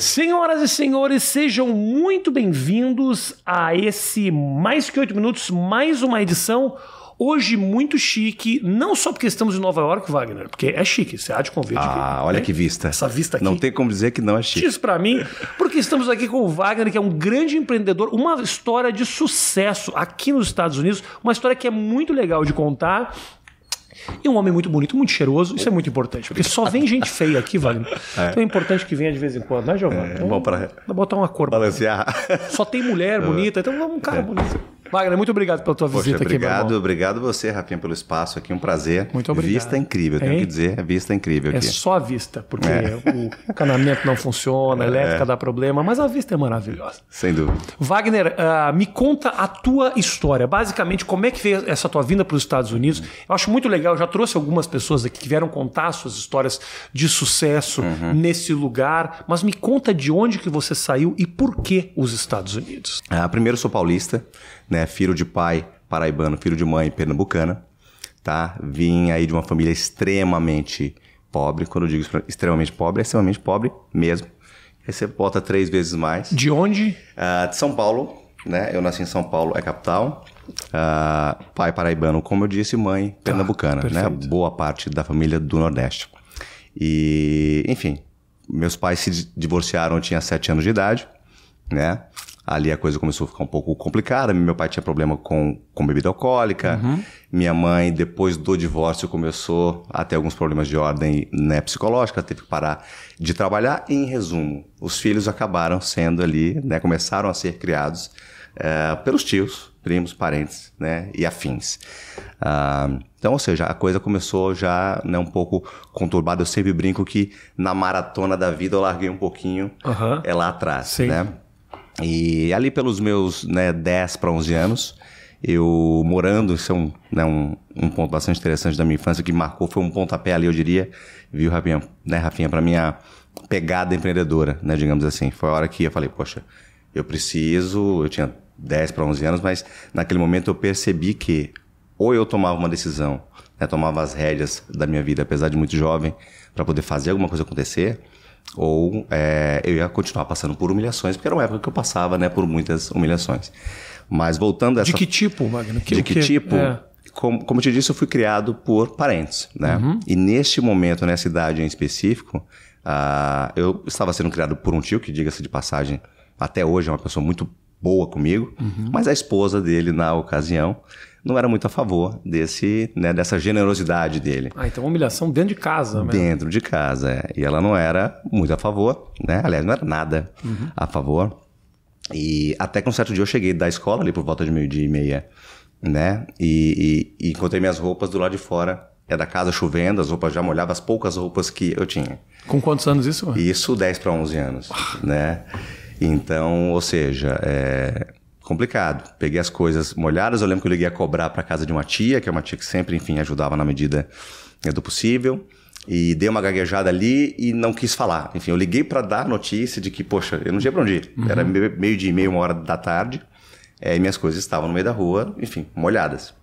Senhoras e senhores, sejam muito bem-vindos a esse Mais Que Oito Minutos, mais uma edição. Hoje muito chique, não só porque estamos em Nova York, Wagner, porque é chique, você há de convite. Ah, olha né? que vista. Essa vista aqui. Não tem como dizer que não é chique. Diz pra mim, porque estamos aqui com o Wagner, que é um grande empreendedor, uma história de sucesso aqui nos Estados Unidos, uma história que é muito legal de contar. E um homem muito bonito, muito cheiroso, isso é muito importante, porque só vem gente feia aqui, Wagner. Então é importante que venha de vez em quando, né, Giovanni? É bom pra- botar uma cor. Balancear. Só tem mulher bonita, então vamos um cara bonito. Wagner, muito obrigado pela tua Poxa, visita aqui, meu obrigado, irmão. obrigado você, Rafinha, pelo espaço aqui, um prazer. Muito obrigado. Vista incrível, tenho Hein? que dizer, vista incrível É aqui. só a vista, porque o canamento não funciona, a elétrica dá problema, mas a vista é maravilhosa. Sem dúvida. Wagner, ah, me conta a tua história. Basicamente, como é que veio essa tua vinda para os Estados Unidos? Eu acho muito legal, eu já trouxe algumas pessoas aqui que vieram contar suas histórias de sucesso nesse lugar, mas me conta de onde que você saiu e por que os Estados Unidos. Ah, primeiro, eu sou paulista, né? Filho de pai paraibano, filho de mãe pernambucana, tá? Vim aí de uma família extremamente pobre. Quando eu digo extremamente pobre, é extremamente pobre mesmo. Aí você bota três vezes mais. De onde? Ah, de São Paulo, né? Eu nasci em São Paulo, é capital. Ah, pai paraibano, como eu disse, mãe pernambucana, né? perfeito. Boa parte da família do Nordeste. E, enfim, meus pais se di- divorciaram, eu tinha sete anos de idade, né? Ali a coisa começou a ficar um pouco complicada. Meu pai tinha problema com, com bebida alcoólica. Minha mãe, depois do divórcio, começou a ter alguns problemas de ordem né, psicológica, teve que parar de trabalhar. E, em resumo, os filhos acabaram sendo ali, né, começaram a ser criados eh, pelos tios, primos, parentes né, e afins. Ah, então, ou seja, a coisa começou já né, um pouco conturbada. Eu sempre brinco que na maratona da vida eu larguei um pouquinho Aham. é lá atrás, Sim. né? E ali pelos meus né, 10 para 11 anos, eu morando, isso é um, né, um, um ponto bastante interessante da minha infância que marcou, foi um pontapé ali, eu diria, viu, Rafinha, né, Rafinha, para minha pegada empreendedora, né, digamos assim. Foi a hora que eu falei, poxa, eu preciso, eu tinha 10 para 11 anos, mas naquele momento eu percebi que ou eu tomava uma decisão, né, tomava as rédeas da minha vida, apesar de muito jovem, para poder fazer alguma coisa acontecer, ou é, eu ia continuar passando por humilhações, porque era uma época que eu passava né, por muitas humilhações. Mas voltando a essa De que tipo, Wagner? de o que tipo? É. Como, como eu te disse, eu fui criado por parentes, né? Uhum. E neste momento, nessa idade em específico, ah, eu estava sendo criado por um tio, que diga-se de passagem, até hoje é uma pessoa muito boa comigo, Uhum. mas a esposa dele, na ocasião, não era muito a favor desse, né, dessa generosidade dele Ah, então humilhação dentro de casa, né? dentro de casa. é. E ela não era muito a favor, né? Aliás, não era nada a favor. E até que um certo dia eu cheguei da escola, ali por volta de meio-dia e meia, né? E, e- e encontrei minhas roupas do lado de fora. É da casa chovendo, as roupas já molhavam, as poucas roupas que eu tinha. Com quantos anos isso? Isso 10 para 11 anos, né? Então, ou seja, é complicado. Peguei as coisas molhadas, eu lembro que eu liguei a cobrar para casa de uma tia, que é uma tia que sempre, enfim, ajudava na medida do possível. E dei uma gaguejada ali e não quis falar. Enfim, eu liguei para dar notícia de que, poxa, eu não tinha para onde ir. Era meio meio dia e meia, uma hora da tarde. é, e minhas coisas estavam no meio da rua, enfim, molhadas.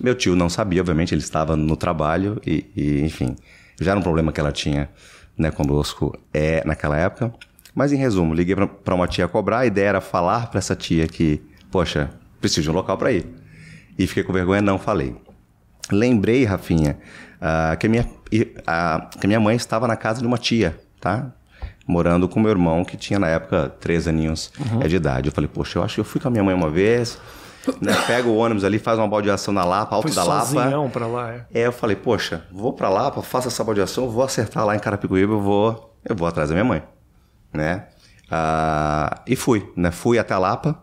Meu tio não sabia, obviamente, ele estava no trabalho e, e, enfim, já era um problema que ela tinha né, conosco é, naquela época. Mas, em resumo, liguei para uma tia cobrar, a ideia era falar para essa tia que, poxa, preciso de um local para ir. E fiquei com vergonha, não falei. Lembrei, Rafinha, ah, que, a minha, a- que a minha mãe estava na casa de uma tia, tá? Morando com meu irmão, que tinha na época três aninhos Uhum. de idade. Eu falei, poxa, eu acho que eu fui com a minha mãe uma vez, né? Pega o ônibus ali, faz uma baldeação na Lapa, Alto Foi da Lapa. pra lá, é. É, eu falei, poxa, vou pra Lapa, faço essa baldeação, vou acertar lá em Carapicuíba, eu vou, eu vou atrás da minha mãe, né? Ah, e fui, né? Fui até a Lapa.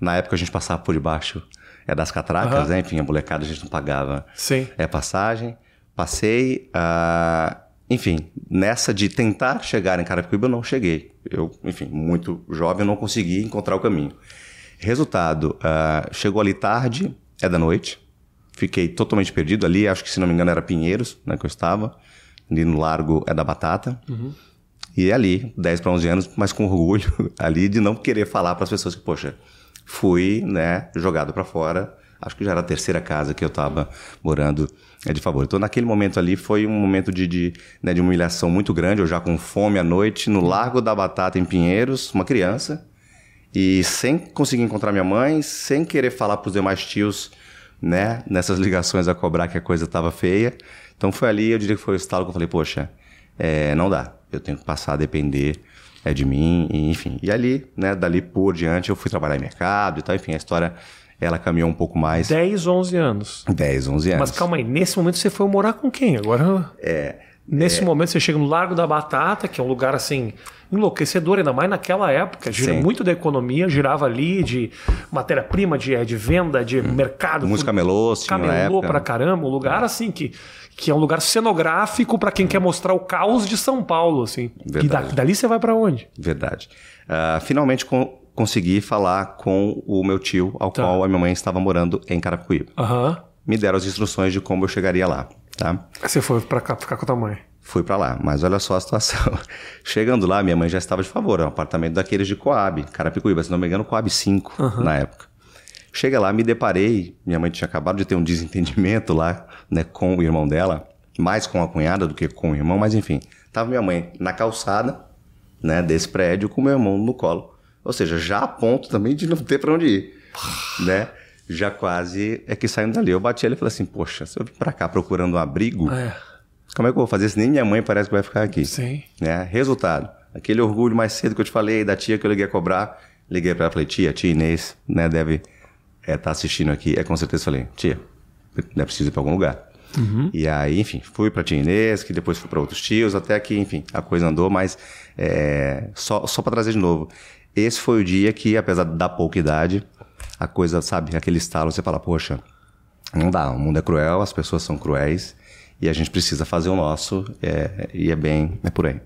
Na época a gente passava por debaixo é, das catracas, Aham. né? Enfim, a molecada a gente não pagava Sim. é, passagem. Passei, ah, enfim, nessa de tentar chegar em Carapicuíba eu não cheguei. Eu, enfim, muito jovem, não consegui encontrar o caminho. Resultado, ah, chegou ali tarde, é da noite. Fiquei totalmente perdido ali, acho que se não me engano era Pinheiros, né, que eu estava. Ali no Largo é da Batata. E ali, 10 para 11 anos, mas com orgulho ali de não querer falar para as pessoas que, poxa, fui, né, jogado para fora acho que já era a terceira casa que eu estava morando é, de favor. Então, naquele momento ali, foi um momento de, de, né, de humilhação muito grande. Eu já com fome à noite, no Largo da Batata, em Pinheiros, uma criança, e sem conseguir encontrar minha mãe, sem querer falar para os demais tios, né, nessas ligações a cobrar que a coisa estava feia. Então, foi ali, eu diria que foi o estalo que eu falei, poxa, é, não dá. Eu tenho que passar a depender é, de mim, e, enfim. E ali, né, dali por diante, eu fui trabalhar em mercado e tal, enfim, a história ela caminhou um pouco mais. 10, 11 anos. 10, 11 anos. Mas calma aí, nesse momento você foi morar com quem? Agora. É. Nesse é... momento você chega no Largo da Batata, que é um lugar assim enlouquecedor, ainda mais naquela época. Gira Sim. muito da economia, girava ali de matéria-prima, de, de venda, de hum. mercado. Música camelô, camelô pra caramba. Um lugar assim que, que é um lugar cenográfico para quem quer mostrar o caos de São Paulo. assim. Verdade. E da, dali você vai para onde? Verdade. Uh, finalmente com, consegui falar com o meu tio, ao tá. qual a minha mãe estava morando em Carapicuíba. Uhum. Me deram as instruções de como eu chegaria lá, tá? Você foi para cá ficar com a tua mãe? Fui para lá, mas olha só a situação. Chegando lá, minha mãe já estava de favor, é um apartamento daqueles de Coab, Carapicuíba, se não me engano, Coab 5 uhum. na época. Chega lá, me deparei, minha mãe tinha acabado de ter um desentendimento lá, né, com o irmão dela, mais com a cunhada do que com o irmão, mas enfim, tava minha mãe na calçada, né, desse prédio com meu irmão no colo. Ou seja, já a ponto também de não ter para onde ir, né? Já quase é que saindo dali. Eu bati ali e falei assim, poxa, se eu vim para cá procurando um abrigo, é. como é que eu vou fazer se nem minha mãe parece que vai ficar aqui? Sim. Né? Resultado, aquele orgulho mais cedo que eu te falei, da tia que eu liguei a cobrar, liguei para ela e falei, tia, tia Inês, né, deve estar é, tá assistindo aqui. É com certeza falei, tia, é preciso ir para algum lugar. Uhum. E aí, enfim, fui para tia Inês, que depois fui para outros tios, até que, enfim, a coisa andou, mas é, só, só para trazer de novo esse foi o dia que, apesar da pouca idade, a coisa, sabe, aquele estalo, você fala, poxa, não dá, o mundo é cruel, as pessoas são cruéis e a gente precisa fazer o nosso é, e é bem, é por aí.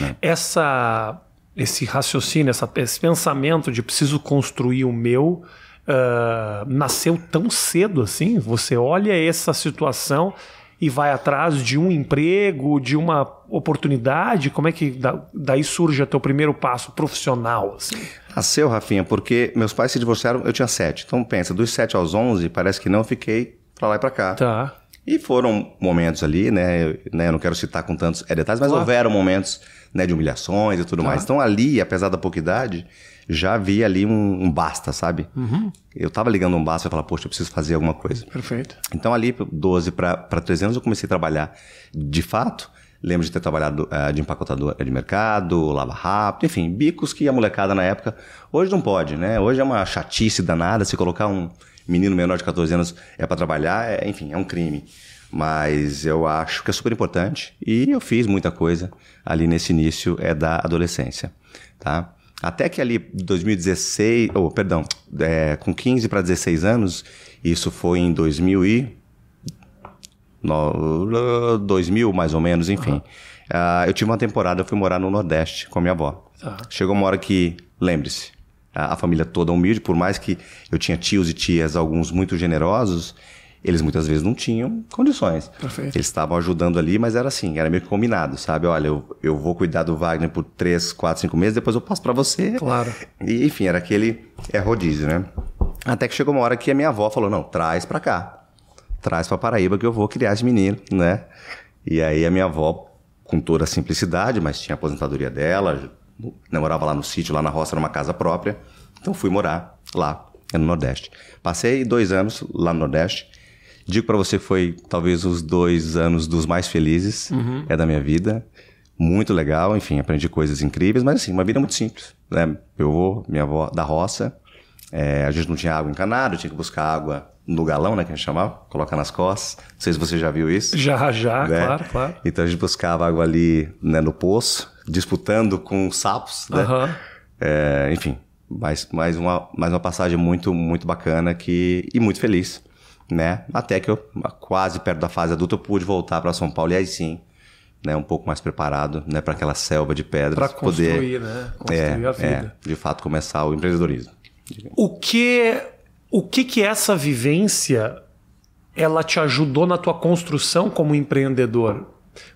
Né? Essa, esse raciocínio, essa, esse pensamento de preciso construir o meu uh, nasceu tão cedo assim? Você olha essa situação e vai atrás de um emprego, de uma oportunidade? Como é que daí surge o teu primeiro passo profissional? Assim? Nasceu, Rafinha, porque meus pais se divorciaram, eu tinha sete. Então pensa, dos sete aos onze, parece que não, fiquei pra lá e pra cá. Tá. E foram momentos ali, né? Eu, né, eu não quero citar com tantos é, detalhes, mas claro. houveram momentos né, de humilhações e tudo tá. mais. Então ali, apesar da pouca idade, já vi ali um, um basta, sabe? Uhum. Eu tava ligando um basta e falava, poxa, eu preciso fazer alguma coisa. Perfeito. Então ali, 12 para 13 anos, eu comecei a trabalhar de fato. Lembro de ter trabalhado uh, de empacotador de mercado, lava rápido, enfim, bicos que a molecada na época. Hoje não pode, né? Hoje é uma chatice danada se colocar um menino menor de 14 anos é para trabalhar, é, enfim, é um crime. Mas eu acho que é super importante e eu fiz muita coisa ali nesse início é da adolescência, tá? Até que ali 2016, ou oh, perdão, é, com 15 para 16 anos, isso foi em 2000 e no, 2000 mais ou menos, enfim. Uh, eu tive uma temporada, eu fui morar no Nordeste com a minha avó. Chegou uma hora que, lembre-se, a, a família toda humilde, por mais que eu tinha tios e tias, alguns muito generosos, eles muitas vezes não tinham condições. Perfeito. Eles estavam ajudando ali, mas era assim, era meio que combinado, sabe? Olha, eu, eu vou cuidar do Wagner por três, quatro, cinco meses, depois eu passo para você. Claro. E, enfim, era aquele é rodízio, né? Até que chegou uma hora que a minha avó falou: não, traz para cá. Traz para Paraíba que eu vou criar esse menino, né? E aí a minha avó, com toda a simplicidade, mas tinha a aposentadoria dela, morava lá no sítio, lá na roça, numa casa própria. Então fui morar lá, no Nordeste. Passei dois anos lá no Nordeste. Digo para você foi talvez os dois anos dos mais felizes uhum. é da minha vida. Muito legal, enfim, aprendi coisas incríveis, mas assim, uma vida muito simples. Né? Eu vou, minha avó da roça, é, a gente não tinha água encanada, tinha que buscar água no galão, né, que a gente chamava, colocar nas costas. Não sei se você já viu isso. Já, já, né? claro, claro. Então a gente buscava água ali né, no poço, disputando com sapos, né? Uhum. É, enfim, mais, mais, uma, mais uma passagem muito, muito bacana que, e muito feliz né? Até que eu, quase perto da fase adulta, eu pude voltar para São Paulo e aí sim, né, um pouco mais preparado, né, para aquela selva de pedras, para construir, poder, né, construir é, a vida. É, de fato começar o empreendedorismo. O que o que que essa vivência ela te ajudou na tua construção como empreendedor?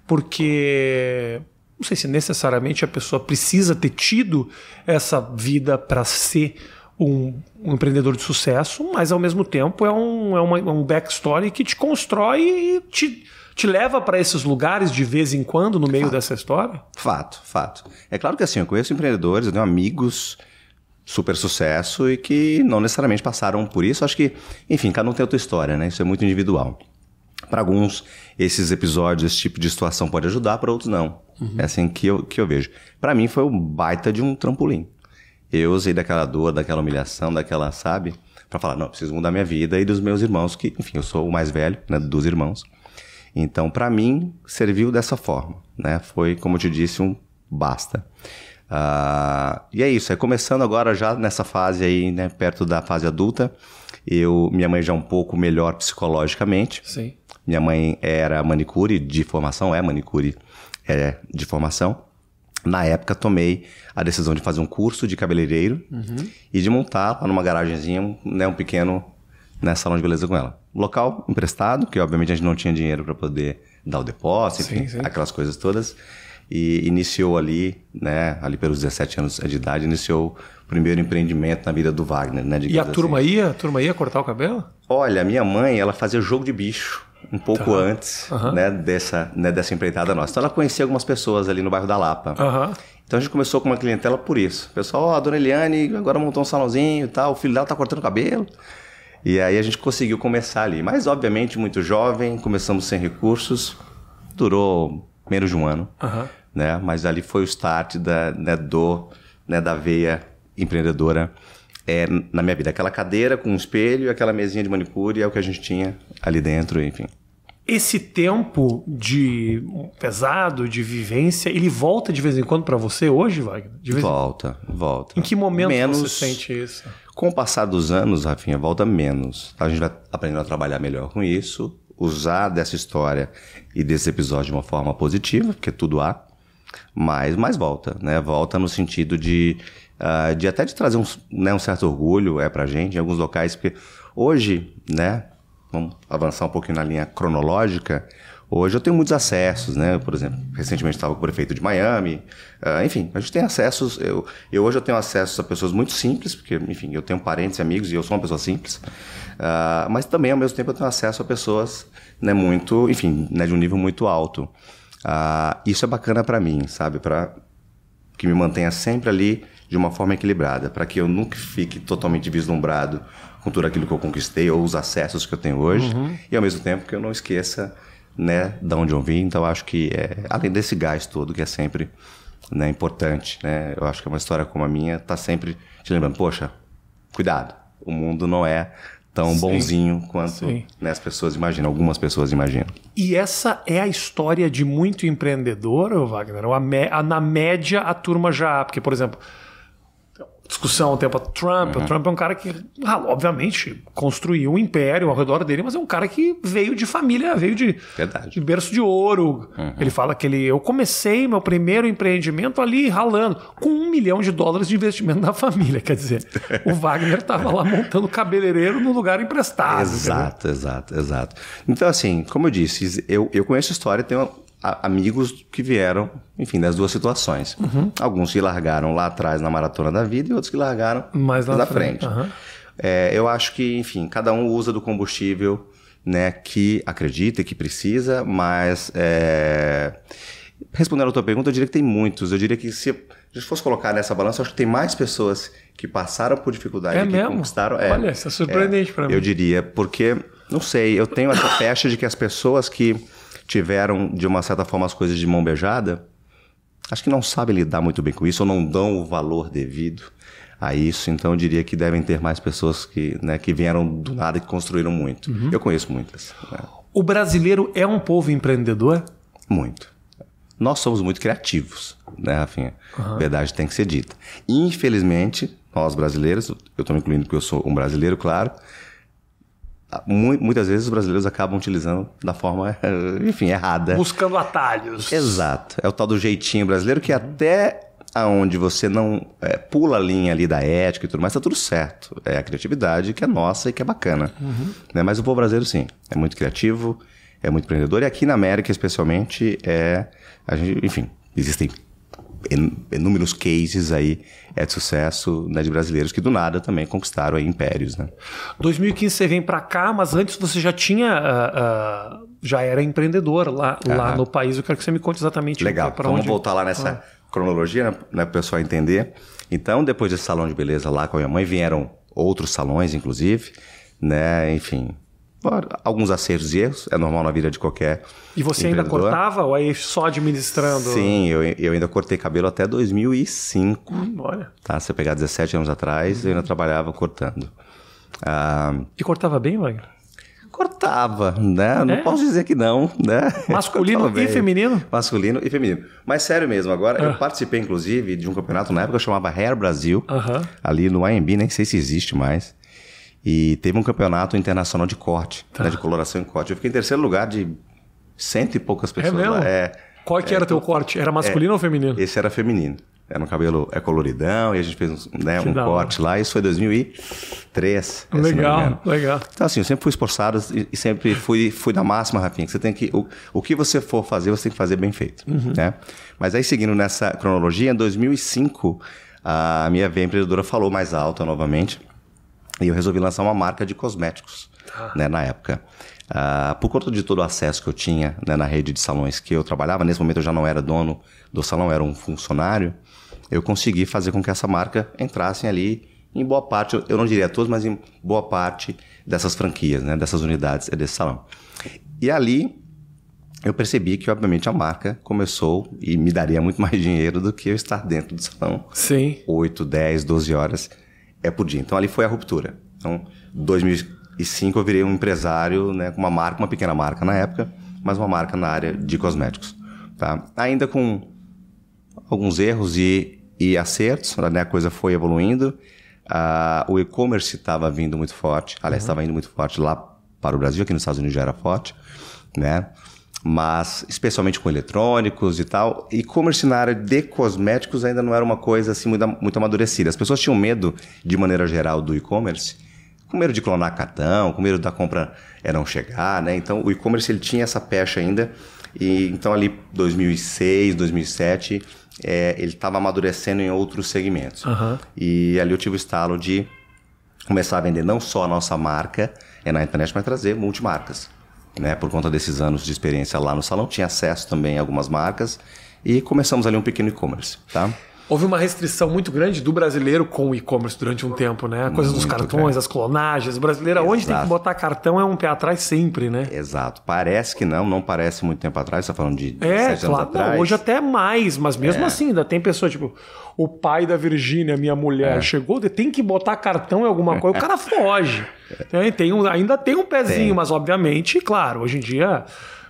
Porque não sei se necessariamente a pessoa precisa ter tido essa vida para ser um, um, empreendedor de sucesso, mas ao mesmo tempo é um, é uma, um backstory que te constrói e te, te leva para esses lugares de vez em quando no meio fato. dessa história? Fato, fato. É claro que assim, eu conheço empreendedores, eu tenho amigos super sucesso e que não necessariamente passaram por isso. Acho que, enfim, cada um tem a sua história, né? Isso é muito individual. Para alguns, esses episódios, esse tipo de situação pode ajudar, para outros não. Uhum. É assim que eu, que eu vejo. Para mim foi um baita de um trampolim. Eu usei daquela dor, daquela humilhação, daquela, sabe? Para falar, não, preciso mudar minha vida e dos meus irmãos, que, enfim, eu sou o mais velho, né, dos irmãos. Então, para mim, serviu dessa forma, né? Foi, como eu te disse, um basta. Uh, e é isso, é começando agora já nessa fase aí, né, perto da fase adulta. Eu, minha mãe já é um pouco melhor psicologicamente. Sim. Minha mãe era manicure de formação, é manicure é, de formação. Na época, tomei a decisão de fazer um curso de cabeleireiro uhum. e de montar lá numa garagenzinha né, um pequeno né, salão de beleza com ela. Local emprestado, que obviamente a gente não tinha dinheiro para poder dar o depósito, sim, enfim, sim. aquelas coisas todas. E iniciou ali, né, ali pelos 17 anos de idade, iniciou o primeiro empreendimento na vida do Wagner, né? E a turma assim. ia? A turma ia cortar o cabelo? Olha, minha mãe, ela fazia jogo de bicho um pouco tá. antes uhum. né, dessa, né, dessa empreitada nossa. Então ela conhecia algumas pessoas ali no bairro da Lapa. Uhum. Então a gente começou com uma clientela por isso. O pessoal, ó, oh, a dona Eliane agora montou um salãozinho e tal, o filho dela tá cortando cabelo. E aí a gente conseguiu começar ali. Mas, obviamente, muito jovem, começamos sem recursos. Durou menos de um ano. Uhum. Né? Mas ali foi o start da, né, do, né, da veia empreendedora é, na minha vida. Aquela cadeira com um espelho, aquela mesinha de manicure é o que a gente tinha ali dentro, enfim. Esse tempo de pesado, de vivência, ele volta de vez em quando para você hoje, Wagner? volta, em... volta. Em que momento menos, você sente isso? Com o passar dos anos, Rafinha, volta menos. A gente vai aprendendo a trabalhar melhor com isso, usar dessa história e desse episódio de uma forma positiva, porque tudo há, mas, mas volta, né? Volta no sentido de uh, de até de trazer um, né, um certo orgulho é pra gente em alguns locais, porque hoje, né, vamos avançar um pouquinho na linha cronológica, Hoje eu tenho muitos acessos, né? Por exemplo, recentemente estava com o prefeito de Miami. Uh, enfim, a gente tem acessos. Eu, eu hoje eu tenho acesso a pessoas muito simples, porque, enfim, eu tenho parentes e amigos e eu sou uma pessoa simples. Uh, mas também, ao mesmo tempo, eu tenho acesso a pessoas, né? Muito, enfim, né, de um nível muito alto. Uh, isso é bacana para mim, sabe? Para que me mantenha sempre ali de uma forma equilibrada, para que eu nunca fique totalmente vislumbrado com tudo aquilo que eu conquistei ou os acessos que eu tenho hoje, uhum. e ao mesmo tempo que eu não esqueça né, de onde eu vim. Então, acho que, é, além desse gás todo, que é sempre né, importante, né, eu acho que uma história como a minha está sempre te lembrando: poxa, cuidado, o mundo não é tão Sim. bonzinho quanto né, as pessoas imaginam, algumas pessoas imaginam. E essa é a história de muito empreendedor, Wagner? A, na média a turma já. Porque, por exemplo discussão um tempo Trump. Uhum. O Trump é um cara que, ah, obviamente, construiu um império ao redor dele, mas é um cara que veio de família, veio de, de berço de ouro. Uhum. Ele fala que ele, eu comecei meu primeiro empreendimento ali ralando, com um milhão de dólares de investimento da família. Quer dizer, o Wagner estava lá montando cabeleireiro no lugar emprestado. Exato, entendeu? exato, exato. Então, assim, como eu disse, eu, eu conheço a história, tenho amigos que vieram, enfim, das duas situações. Uhum. Alguns que largaram lá atrás na maratona da vida e outros que largaram mais lá na frente. frente. Uhum. É, eu acho que, enfim, cada um usa do combustível né, que acredita e que precisa, mas é... respondendo a tua pergunta, eu diria que tem muitos. Eu diria que se a gente fosse colocar nessa balança, eu acho que tem mais pessoas que passaram por dificuldade é que mesmo? conquistaram. É, Olha, isso é surpreendente é, para mim. Eu diria, porque, não sei, eu tenho essa pecha de que as pessoas que tiveram, de uma certa forma, as coisas de mão beijada, acho que não sabem lidar muito bem com isso ou não dão o valor devido a isso. Então, eu diria que devem ter mais pessoas que, né, que vieram do nada e que construíram muito. Uhum. Eu conheço muitas. Né? O brasileiro é um povo empreendedor? Muito. Nós somos muito criativos, né, Rafinha? Uhum. Verdade tem que ser dita. Infelizmente, nós brasileiros, eu estou me incluindo porque eu sou um brasileiro, claro, muitas vezes os brasileiros acabam utilizando da forma, enfim, errada. Buscando atalhos. Exato. É o tal do jeitinho brasileiro que até aonde você não é, pula a linha ali da ética e tudo mais, tá tudo certo. É a criatividade que é nossa e que é bacana. Uhum. Né? Mas o povo brasileiro, sim, é muito criativo, é muito empreendedor. E aqui na América, especialmente, é. A gente, enfim, existem inúmeros cases aí é de sucesso né, de brasileiros que do nada também conquistaram aí impérios, né? 2015 você vem para cá, mas antes você já tinha uh, uh, já era empreendedor lá, lá no país. Eu quero que você me conte exatamente Legal. para onde. Vamos voltar lá nessa ah. cronologia, né, para o pessoal entender. Então, depois desse salão de beleza lá com a minha mãe, vieram outros salões, inclusive, né? Enfim, alguns acertos e erros, é normal na vida de qualquer. E você ainda cortava ou aí só administrando? Sim, eu, eu ainda cortei cabelo até 2005. Hum, olha. Tá, se eu pegar 17 anos atrás, eu ainda trabalhava cortando. Ah, e cortava bem, Wagner? Cortava, né? Não é? posso dizer que não, né? Masculino e feminino? Masculino e feminino. Mas sério mesmo, agora eu ah. participei inclusive de um campeonato na época chamava Hair Brasil, uh -huh. ali no IMB, nem sei se existe mais. E teve um campeonato internacional de corte, tá. né, de coloração em corte. Eu fiquei em terceiro lugar de cento e poucas pessoas. É mesmo? Lá. É, Qual que é, era o teu corte? Era masculino é, ou feminino? Esse era feminino. Era um cabelo é coloridão e a gente fez né, um corte lá. Isso foi 2003. Legal, legal. Então assim, eu sempre fui esforçado e, sempre fui, fui da máxima, Rafinha. Que você tem que o, o que você for fazer, você tem que fazer bem feito, uhum. né? Mas aí seguindo nessa cronologia, em 2005 a minha veia empreendedora falou mais alto novamente e eu resolvi lançar uma marca de cosméticos, ah. né, na época. Uh, por conta de todo o acesso que eu tinha né, na rede de salões que eu trabalhava, nesse momento eu já não era dono do salão, era um funcionário, eu consegui fazer com que essa marca entrasse ali em boa parte, eu não diria todos, mas em boa parte dessas franquias, né, dessas unidades desse salão. E ali eu percebi que, obviamente, a marca começou e me daria muito mais dinheiro do que eu estar dentro do salão. Sim. 8, 10, 12 horas é por dia. Então ali foi a ruptura. Então, 2005 eu virei um empresário, né, com uma marca, uma pequena marca na época, mas uma marca na área de cosméticos, tá? Ainda com alguns erros e, e acertos, né, a coisa foi evoluindo. Uh, o e-commerce estava vindo muito forte, aliás, estava uhum. indo muito forte lá para o Brasil, aqui nos Estados Unidos já era forte, né? Mas especialmente com eletrônicos e tal. E-commerce na área de cosméticos ainda não era uma coisa assim muito, muito amadurecida. As pessoas tinham medo, de maneira geral, do e-commerce, com medo de clonar cartão, com medo da compra é, não chegar, né? Então o e-commerce ele tinha essa pecha ainda. E então ali 2006, 2007, é, ele estava amadurecendo em outros segmentos. Uhum. E ali eu tive o estalo de começar a vender não só a nossa marca é na internet, mas trazer multimarcas né, por conta desses anos de experiência lá no salão, tinha acesso também a algumas marcas e começamos ali um pequeno e-commerce, tá? Houve uma restrição muito grande do brasileiro com o e-commerce durante um tempo, né? A coisa muito dos cartões, as clonagens. O brasileiro, Exato. onde tem que botar cartão, é um pé atrás sempre, né? Exato. Parece que não, não parece muito tempo atrás, você tá falando de é, sete claro, anos atrás. Não, hoje até mais, mas mesmo é. assim, ainda tem pessoa, tipo, o pai da Virgínia, minha mulher, é. chegou, tem que botar cartão em alguma coisa, o cara foge. Tem, tem um, ainda tem um pezinho, tem. mas obviamente, claro, hoje em dia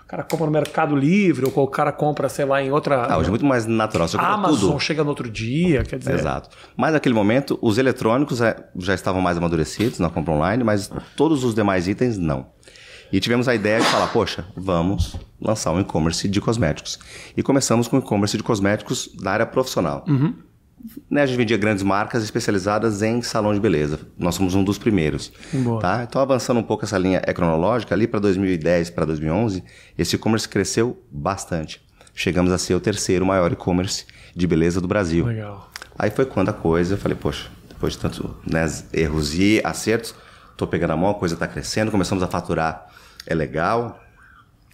cara compra no Mercado Livre, ou o cara compra, sei lá, em outra. Ah, hoje é muito mais natural. Você Amazon tudo. chega no outro dia, quer dizer. Exato. Mas naquele momento, os eletrônicos é, já estavam mais amadurecidos na compra online, mas todos os demais itens não. E tivemos a ideia de falar, poxa, vamos lançar um e-commerce de cosméticos. E começamos com o e-commerce de cosméticos da área profissional. Uhum. Né, a gente vendia grandes marcas especializadas em salão de beleza. Nós somos um dos primeiros. Boa. Tá? Então, avançando um pouco essa linha cronológica, ali para 2010, para 2011, esse e-commerce cresceu bastante. Chegamos a ser o terceiro maior e-commerce de beleza do Brasil. Legal. Aí foi quando a coisa, eu falei, poxa, depois de tantos né, erros e acertos, estou pegando a mão, a coisa está crescendo, começamos a faturar, é legal.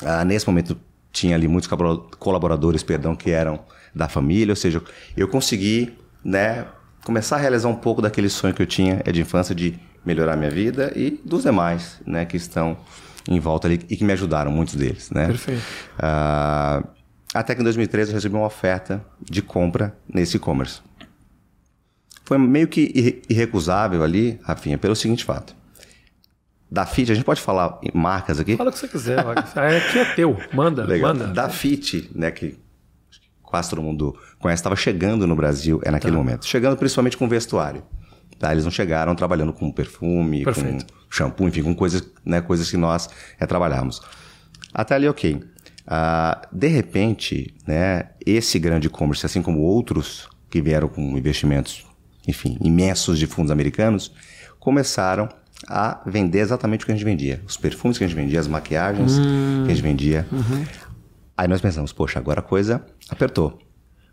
Ah, nesse momento tinha ali muitos colaboradores, perdão, que eram da família, ou seja, eu consegui, né, começar a realizar um pouco daquele sonho que eu tinha é de infância de melhorar minha vida e dos demais, né, que estão em volta ali e que me ajudaram, muitos deles, né? Perfeito. Uh, até que em 2013 eu recebi uma oferta de compra nesse e-commerce. Foi meio que irrecusável ali, Rafinha, pelo seguinte fato. Da FIT, a gente pode falar marcas aqui? Fala o que você quiser, aqui é teu, manda, Legal. manda. Da FIT, né, que quase todo mundo conhece, estava chegando no Brasil é naquele tá. momento. Chegando principalmente com vestuário. Tá? Eles não chegaram trabalhando com perfume, Perfeito. com shampoo, enfim, com coisas, né, coisas que nós é, trabalhamos. Até ali, ok. Uh, de repente, né, esse grande e-commerce, assim como outros que vieram com investimentos, enfim, imensos de fundos americanos, começaram a vender exatamente o que a gente vendia. Os perfumes que a gente vendia, as maquiagens hum. que a gente vendia. Uhum. Aí nós pensamos, poxa, agora a coisa apertou.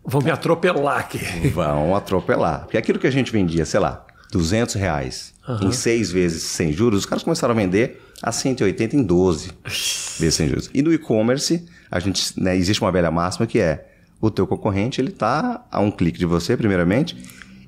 Vão me atropelar aqui. Vão atropelar. Porque aquilo que a gente vendia, sei lá, 200 reais uhum. em seis vezes sem juros, os caras começaram a vender a 180 em 12 vezes sem juros. E no e-commerce, a gente, né, existe uma velha máxima que é o teu concorrente, ele tá a um clique de você, primeiramente,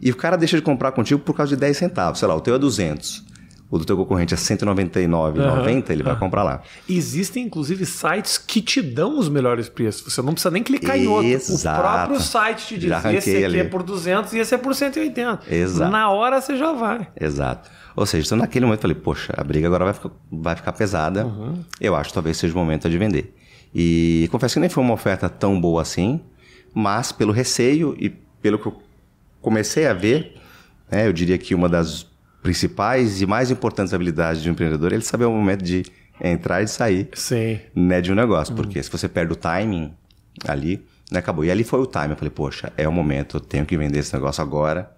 e o cara deixa de comprar contigo por causa de 10 centavos. Sei lá, o teu é 200 o do teu concorrente é 199,90, uhum, ele vai comprar lá. Existem, inclusive, sites que te dão os melhores preços. Você não precisa nem clicar em outro. Exato. O próprio site te diz, esse aqui ali. é por 200 e esse é por 180. Exato. Na hora você já vai. Exato. Ou seja, então naquele momento eu falei, poxa, a briga agora vai ficar, vai ficar pesada. Uhum. Eu acho que talvez seja o momento de vender. E confesso que nem foi uma oferta tão boa assim, mas pelo receio e pelo que eu comecei a ver, né, eu diria que uma das principais e mais importantes habilidades de um empreendedor é ele saber o momento de entrar e sair Sim. Né, de um negócio. Porque se você perde o timing ali, né, acabou. E ali foi o timing. Eu falei, poxa, é o momento, eu tenho que vender esse negócio agora.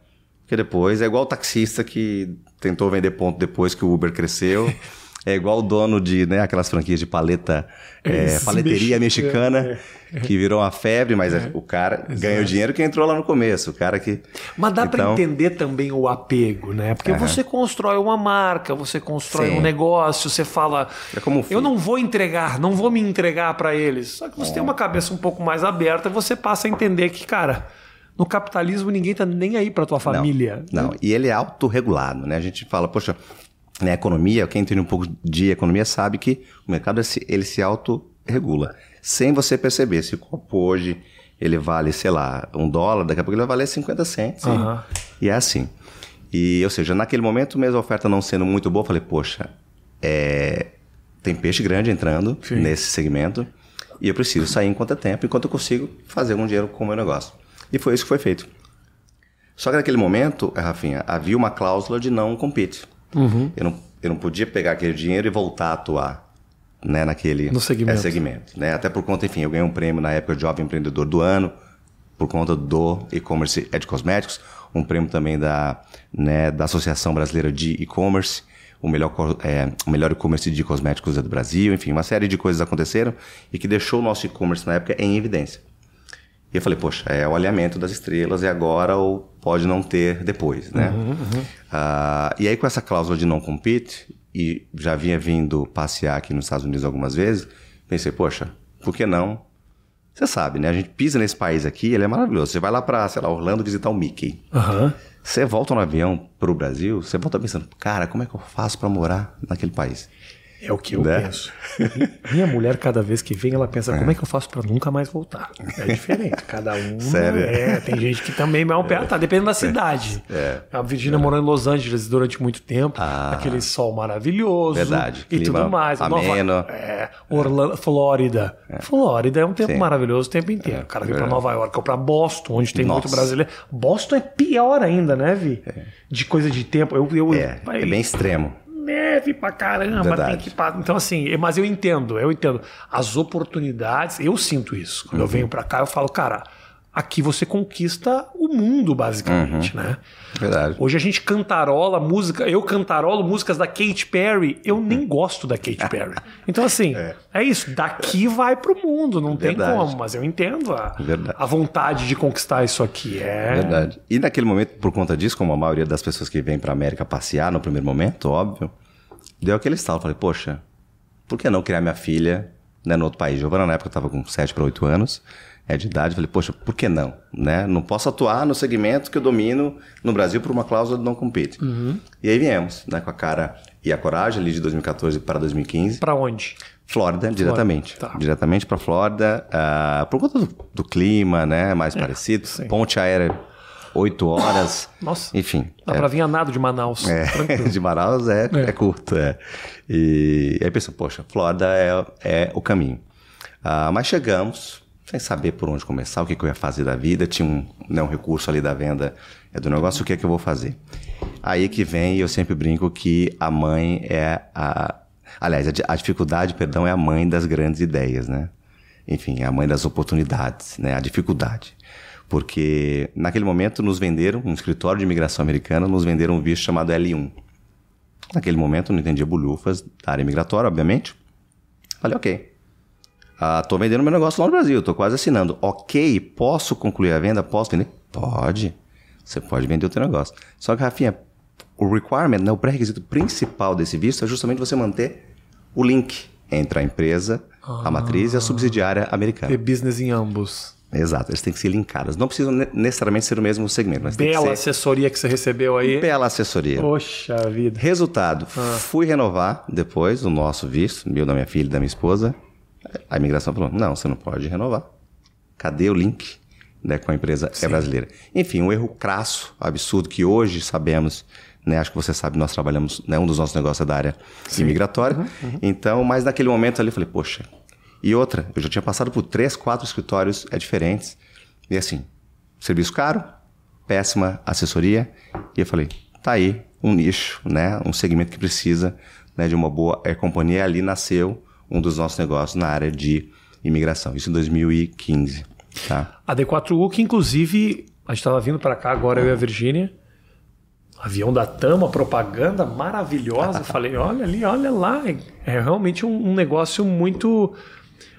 Porque depois é igual o taxista que tentou vender ponto depois que o Uber cresceu. É igual o dono de né, aquelas franquias de paleta, é, paleteria mexicana, é, é. que virou uma febre, mas é. o cara Exato. ganhou dinheiro que entrou lá no começo. O cara que. Mas dá então... para entender também o apego, né? Porque uhum. você constrói uma marca, você constrói Sim. um negócio, você fala. É eu não vou entregar, não vou me entregar para eles. Só que você tem uma cabeça um pouco mais aberta, você passa a entender que, cara. No capitalismo, ninguém tá nem aí para tua família. Não, não, e ele é autorregulado, né? A gente fala, poxa, né, economia, quem entende um pouco de economia sabe que o mercado ele se autorregula, sem você perceber. Se o copo hoje ele vale, sei lá, um dólar, daqui a pouco ele vai valer 50 centos. Uhum. E, e, é assim. E, ou seja, naquele momento, mesmo a oferta não sendo muito boa, eu falei, poxa, é, tem peixe grande entrando Sim. nesse segmento e eu preciso sair enquanto é tempo, enquanto eu consigo fazer algum dinheiro com o meu negócio. E foi isso que foi feito. Só que naquele momento, Rafinha, havia uma cláusula de não compete. Uhum. Eu, não, eu não podia pegar aquele dinheiro e voltar a atuar né, naquele no segmento. É, segmento né? Até por conta, enfim, eu ganhei um prêmio na época de Jovem Empreendedor do Ano, por conta do e-commerce é de cosméticos, um prêmio também da, né, da Associação Brasileira de E-Commerce, o melhor, é, o melhor e-commerce de cosméticos é do Brasil, enfim, uma série de coisas aconteceram e que deixou o nosso e-commerce na época em evidência. E eu falei, poxa, é o alinhamento das estrelas e agora ou pode não ter depois, né? Uhum, uhum. Uh, e aí com essa cláusula de não compete, e já vinha vindo passear aqui nos Estados Unidos algumas vezes, pensei, poxa, por que não? Você sabe, né? A gente pisa nesse país aqui, ele é maravilhoso. Você vai lá para, sei lá, Orlando visitar o Mickey. Uhum. Você volta no avião pro Brasil, você volta pensando, cara, como é que eu faço para morar naquele país? É o que eu né? penso. Minha mulher, cada vez que vem, ela pensa: é. como é que eu faço para nunca mais voltar? É diferente. Cada um. Sério? É, tem gente que também é um pé. Tá, dependendo da cidade. É. A Virgínia é. morou em Los Angeles durante muito tempo. Ah, aquele sol maravilhoso. Verdade. E tudo mais. Ameno. Nova, é, Orlando, Flórida. É. Flórida é um tempo Sim. maravilhoso o tempo inteiro. É, o cara vem para Nova York ou para Boston, onde tem Nossa. muito brasileiro. Boston é pior ainda, né, Vi? É. De coisa de tempo. Eu, eu, é, é bem extremo neve pra caramba, tem que Então, assim, mas eu entendo, eu entendo. As oportunidades, eu sinto isso. Quando uhum. eu venho pra cá, eu falo, cara, aqui você conquista o mundo, basicamente, uhum. né? Verdade. Hoje a gente cantarola música, eu cantarolo músicas da Katy Perry, eu nem gosto da Katy Perry. Então, assim, é, é isso, daqui vai pro mundo, não Verdade. tem como, mas eu entendo a, a vontade de conquistar isso aqui. É... Verdade. E naquele momento, por conta disso, como a maioria das pessoas que vêm pra América passear no primeiro momento, óbvio, deu aquele estalo. Falei, poxa, por que não criar minha filha né, no outro país? Giovana, na época, estava com 7 para 8 anos é, de idade. Falei, poxa, por que não? Né? Não posso atuar no segmento que eu domino no Brasil por uma cláusula de não compete. Uhum. E aí viemos, né, com a cara e a coragem ali de 2014 para 2015. Para onde? Flórida, diretamente. Tá. Diretamente para Flórida, uh, por conta do, do, clima, né, mais é, parecido. Sim. Ponte aérea, oito horas. Nossa. Enfim. Dá é, para vir a nada de Manaus. É, de Manaus é, é. é curto, é. E, aí pensa, poxa, Flórida é, é o caminho. Uh, mas chegamos, sem saber por onde começar, o que, que eu ia fazer da vida, tinha um, né, um recurso ali da venda é do negócio, o que é que eu vou fazer? Aí que vem, eu sempre brinco que a mãe é a. Aliás, a, a dificuldade, perdão, é a mãe das grandes ideias, né? Enfim, é a mãe das oportunidades, né? A dificuldade. Porque naquele momento nos venderam, um escritório de imigração americana, nos venderam um visto chamado L1. Naquele momento eu não entendia bolhufas da área migratória, obviamente. Falei, ok. Ah, tô vendendo meu negócio lá no Brasil, tô quase assinando. Ok, posso concluir a venda? Posso vender? Pode. Você pode vender o teu negócio. Só que, Rafinha, o requirement, né, o pré-requisito principal desse visto é justamente você manter o link entre a empresa, a matriz e a subsidiária americana. Ter business em ambos. Exato, eles têm que ser linkados. Não precisam ne- necessariamente ser o mesmo segmento, mas Bela que ser assessoria que você recebeu aí. bela assessoria. Poxa vida. Resultado, fui renovar depois o nosso visto, meu, da minha filha e da minha esposa. A imigração falou: não, você não pode renovar. Cadê o link né, com a empresa é brasileira? Enfim, um erro crasso, absurdo, que hoje sabemos, né, acho que você sabe, nós trabalhamos, né, um dos nossos negócios é da área imigratória. Então, mas naquele momento ali eu falei: poxa. E outra, eu já tinha passado por três, quatro escritórios é, diferentes. E assim, serviço caro, péssima assessoria. E eu falei, tá aí um nicho, né? Um segmento que precisa né, de uma boa é, companhia. Ali nasceu um dos nossos negócios na área de imigração. Isso em 2015, tá? A D4U, que inclusive a gente estava vindo para cá agora, eu e a Virgínia. Avião da Tama, propaganda maravilhosa. Falei, olha ali, olha lá. É realmente um, um negócio muito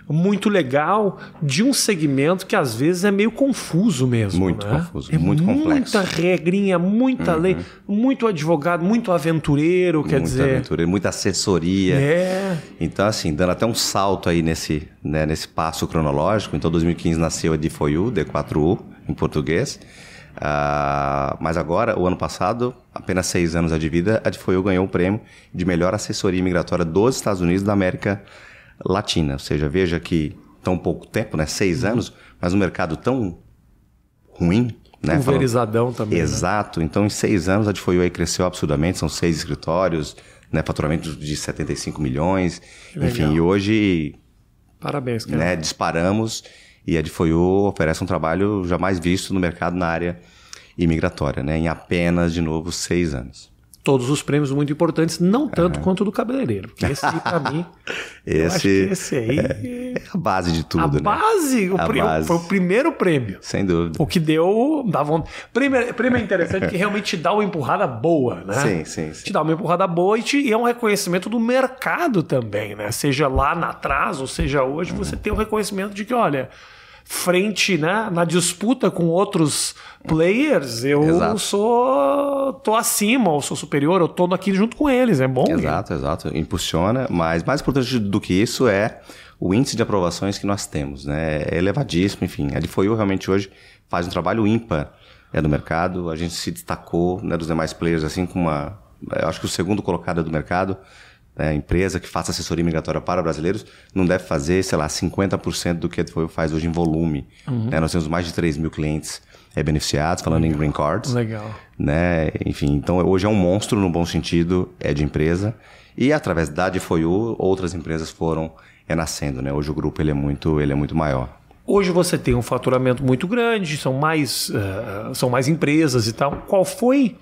muito legal de um segmento que às vezes é meio confuso mesmo. Muito né? confuso, é muito complexo. Muita regrinha, muita lei, muito advogado, muito aventureiro, quer muita dizer. aventura, muita assessoria. É. Então, assim, dando até um salto aí nesse, né, nesse passo cronológico. Então, 2015 nasceu a D4U, D4U, em português. Ah, mas agora, o ano passado, apenas seis anos de vida, a D4U ganhou o prêmio de melhor assessoria migratória dos Estados Unidos da América Latina. Ou seja, veja que tão pouco tempo, né? Seis anos, mas um mercado tão ruim, né? Falando- Pulverizadão também. né? Exato. Então, em seis anos, a aí cresceu absurdamente. São seis escritórios, né? faturamento de 75 milhões. legal. Enfim, e hoje Parabéns, cara. né, disparamos e a Adfoio oferece um trabalho jamais visto no mercado na área imigratória, né? em apenas, de novo, seis anos. Todos os prêmios muito importantes, não tanto quanto o do cabeleireiro. Esse pra mim, eu acho que Esse esse aí. é a base de a tudo, né? base, o A base. foi o primeiro prêmio. Sem dúvida. O que deu. Dá vontade. Prêmio, prêmio é interessante porque realmente te dá uma empurrada boa, né? Sim, sim, sim. Te dá uma empurrada boa e, te- e é um reconhecimento do mercado também, né? Seja lá na atrás ou seja hoje, você tem o reconhecimento de que, olha, frente, né, na disputa com outros players, eu Exato. sou. tô acima, ou sou superior, eu tô aqui junto com eles. É bom. Exato, exato. Impulsiona, mas mais importante do que isso é o índice de aprovações que nós temos, né? É elevadíssimo, enfim. A Difoio realmente hoje faz um trabalho ímpar é, do mercado. A gente se destacou né, dos demais players, assim, com uma... Eu acho que o segundo colocado do mercado, né, empresa que faça assessoria migratória para brasileiros, não deve fazer, sei lá, 50% do que a Difoio faz hoje em volume. né? Nós temos mais de 3 mil clientes é, beneficiados, falando em green cards Legal. né? Enfim, então hoje é um monstro no bom sentido é de empresa e através da Difoiu outras empresas foram é nascendo, né? Hoje o grupo ele é muito ele é muito maior. Hoje você tem um faturamento muito grande, são mais, eh, são mais empresas e tal. Qual foi,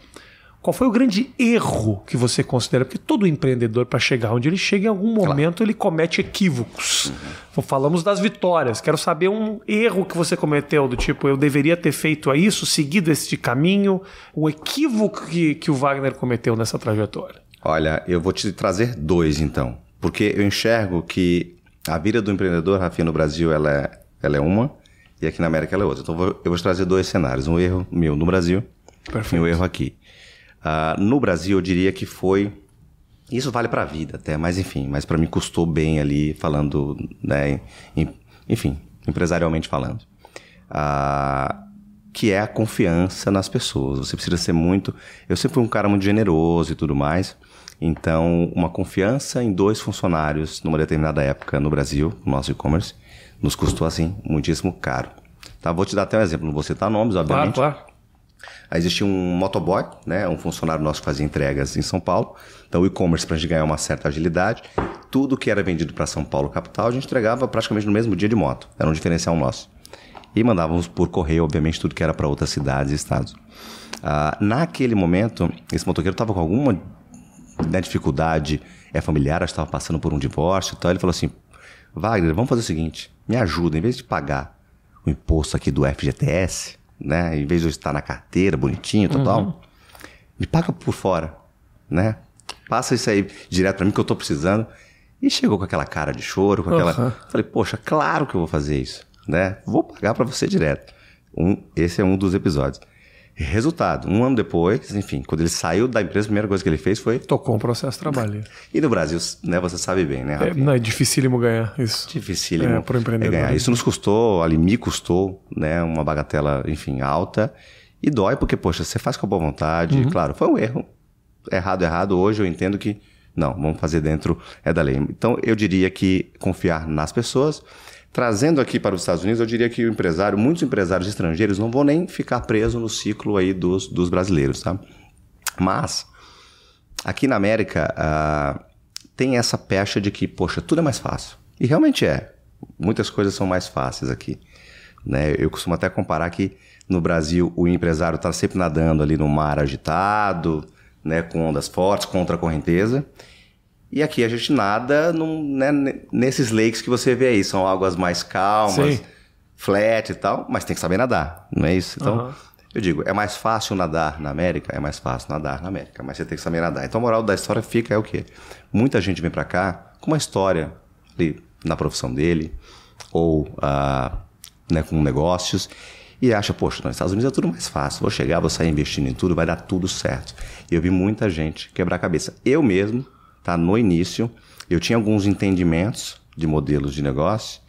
qual foi o grande erro que você considera? Porque todo empreendedor, para chegar onde ele chega, em algum momento ele comete equívocos. Então, Falamos das vitórias. Quero saber um erro que você cometeu, do tipo, eu deveria ter feito isso, seguido este caminho, o equívoco que, que o Wagner cometeu nessa trajetória. Olha, eu vou te trazer dois então, porque eu enxergo que a vida do empreendedor, Rafinha, no Brasil ela é, ela é uma e aqui na América ela é outra. Então eu vou- eu vou te trazer dois cenários, um erro meu no Brasil e um erro aqui. Ah, no Brasil eu diria que foi Isso vale para a vida até, mas enfim, mas para mim custou bem ali, falando, né, em- enfim, empresarialmente falando. Ah, que é a confiança nas pessoas. Você precisa ser muito. Eu sempre fui um cara muito generoso e tudo mais. Então, uma confiança em dois funcionários numa determinada época no Brasil, no nosso e-commerce, nos custou assim muitíssimo caro. Tá, vou te dar até um exemplo, não vou citar nomes, Claro, obviamente. claro. Aí existia um motoboy, né, um funcionário nosso que fazia entregas em São Paulo. Então, o e-commerce, para a gente ganhar uma certa agilidade, tudo que era vendido para São Paulo, capital, a gente entregava praticamente no mesmo dia de moto. Era um diferencial nosso. E mandávamos por correio, obviamente, tudo que era para outras cidades e estados. Ah, naquele momento, esse motoqueiro estava com alguma né, dificuldade é familiar, estava passando por um divórcio e tal. Ele falou assim: Wagner, vamos fazer o seguinte, me ajuda, em vez de pagar o imposto aqui do FGTS, né, em vez de eu estar na carteira bonitinho, total, me paga por fora, né? Passa isso aí direto para mim que eu estou precisando. E chegou com aquela cara de choro, com aquela. Uhum. Falei, poxa, claro que eu vou fazer isso, né? Vou pagar para você direto. Um, esse é um dos episódios. Resultado, um ano depois, enfim, quando ele saiu da empresa, a primeira coisa que ele fez foi. Tocou um processo de trabalho. e no Brasil, né, você sabe bem, né? É, não, é dificílimo ganhar isso. Dificílimo é, para empreendedor. É ganhar. Isso nos custou, ali me custou, né, uma bagatela, enfim, alta. E dói porque, poxa, você faz com boa vontade. Uhum. Claro, foi um erro. Errado, errado. Hoje eu entendo que não, vamos fazer dentro é da lei. Então eu diria que confiar nas pessoas Trazendo aqui para os Estados Unidos, eu diria que o empresário, muitos empresários estrangeiros não vão nem ficar presos no ciclo aí dos, dos brasileiros, tá? Mas, aqui na América, uh, tem essa pecha de que, poxa, tudo é mais fácil. E realmente é. Muitas coisas são mais fáceis aqui. Né? Eu costumo até comparar que no Brasil o empresário está sempre nadando ali no mar agitado, né, com ondas fortes, contra a correnteza. E aqui a gente nada num, né, nesses lakes que você vê aí. São águas mais calmas, Sim. flat e tal, mas tem que saber nadar, não é isso? Então, uhum. eu digo, é mais fácil nadar na América? É mais fácil nadar na América, mas você tem que saber nadar. Então a moral da história fica é o quê? Muita gente vem para cá com uma história ali na profissão dele, ou ah, né, com negócios, e acha, poxa, nos Estados Unidos é tudo mais fácil. Vou chegar, vou sair investindo em tudo, vai dar tudo certo. E eu vi muita gente quebrar a cabeça. Eu mesmo tá? No início, eu tinha alguns entendimentos de modelos de negócio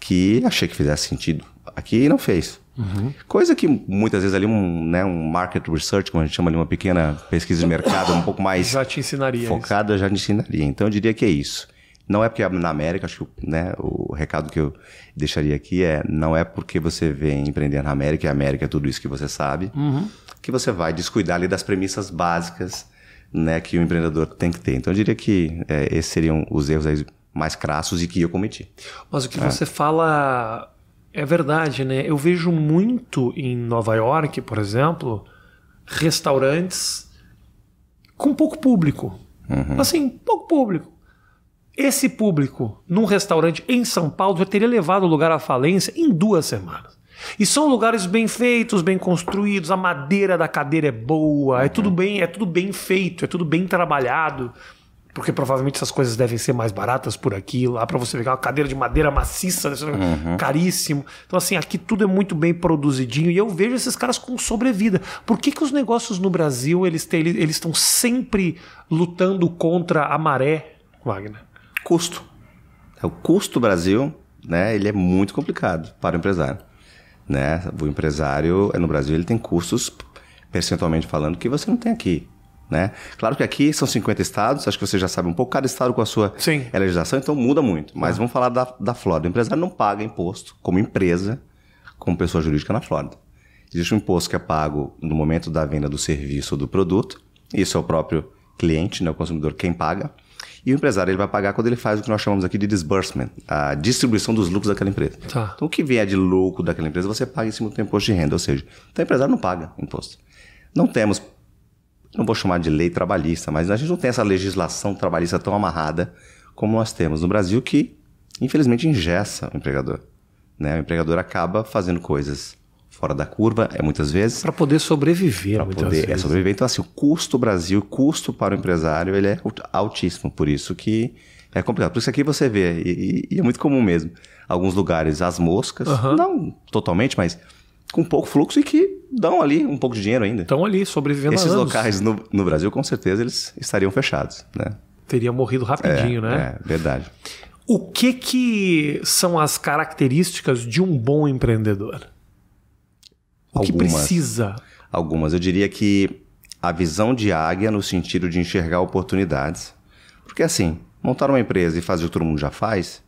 que achei que fizesse sentido. Aqui não fez. Uhum. Coisa que muitas vezes ali um, né, um market research, como a gente chama ali, uma pequena pesquisa de mercado, um pouco mais já te ensinaria focada, isso. já te ensinaria. Então eu diria que é isso. Não é porque na América, acho que né, o recado que eu deixaria aqui é não é porque você vem empreender na América e a América é tudo isso que você sabe, uhum. que você vai descuidar ali das premissas básicas né, que o empreendedor tem que ter. Então eu diria que é, esses seriam os erros mais crassos e que eu cometi. Mas o que é. você fala é verdade, né? Eu vejo muito em Nova York, por exemplo, restaurantes com pouco público. Uhum. Assim, pouco público. Esse público, num restaurante em São Paulo, já teria levado o lugar à falência em duas semanas. E são lugares bem feitos, bem construídos, a madeira da cadeira é boa, é tudo bem, é tudo bem feito, é tudo bem trabalhado. Porque provavelmente essas coisas devem ser mais baratas por aqui. Lá para você pegar uma cadeira de madeira maciça, uhum. caríssimo. Então, assim, aqui tudo é muito bem produzidinho. E eu vejo esses caras com sobrevida. Por que, que os negócios no Brasil eles têm, eles estão sempre lutando contra a maré, Wagner? Custo. O custo do Brasil, né, ele é muito complicado para o empresário. Né? O empresário no Brasil ele tem custos, percentualmente falando, que você não tem aqui. Né? Claro que aqui são 50 estados, acho que você já sabe um pouco, cada estado com a sua Sim. legislação, então muda muito. Mas ah. vamos falar da, da Flórida. O empresário não paga imposto como empresa, como pessoa jurídica na Flórida. Existe um imposto que é pago no momento da venda do serviço ou do produto, isso é o próprio cliente, né, o consumidor, quem paga. E o empresário ele vai pagar quando ele faz o que nós chamamos aqui de disbursement, a distribuição dos lucros daquela empresa. Tá. Então, o que vier de lucro daquela empresa, você paga em cima do imposto de renda. Ou seja, então, o empresário não paga imposto. Não temos, não vou chamar de lei trabalhista, mas a gente não tem essa legislação trabalhista tão amarrada como nós temos no Brasil, que infelizmente engessa o empregador. Né? O empregador acaba fazendo coisas fora da curva, é muitas vezes. Para poder sobreviver, para poder é, vezes. É sobreviver. Então, assim, o custo Brasil, o custo para o empresário, ele é altíssimo. Por isso que é complicado. Por isso aqui você vê, e, e é muito comum mesmo, alguns lugares as moscas, uhum. não totalmente, mas com pouco fluxo e que dão ali um pouco de dinheiro ainda. Estão ali sobrevivendo Esses locais no, no, Brasil, com certeza, eles estariam fechados, né? Teria morrido rapidinho, é, né? É, verdade. O que que são as características de um bom empreendedor? O algumas, que precisa? Algumas. Eu diria que a visão de águia no sentido de enxergar oportunidades. Porque assim, montar uma empresa e fazer o que todo mundo já faz,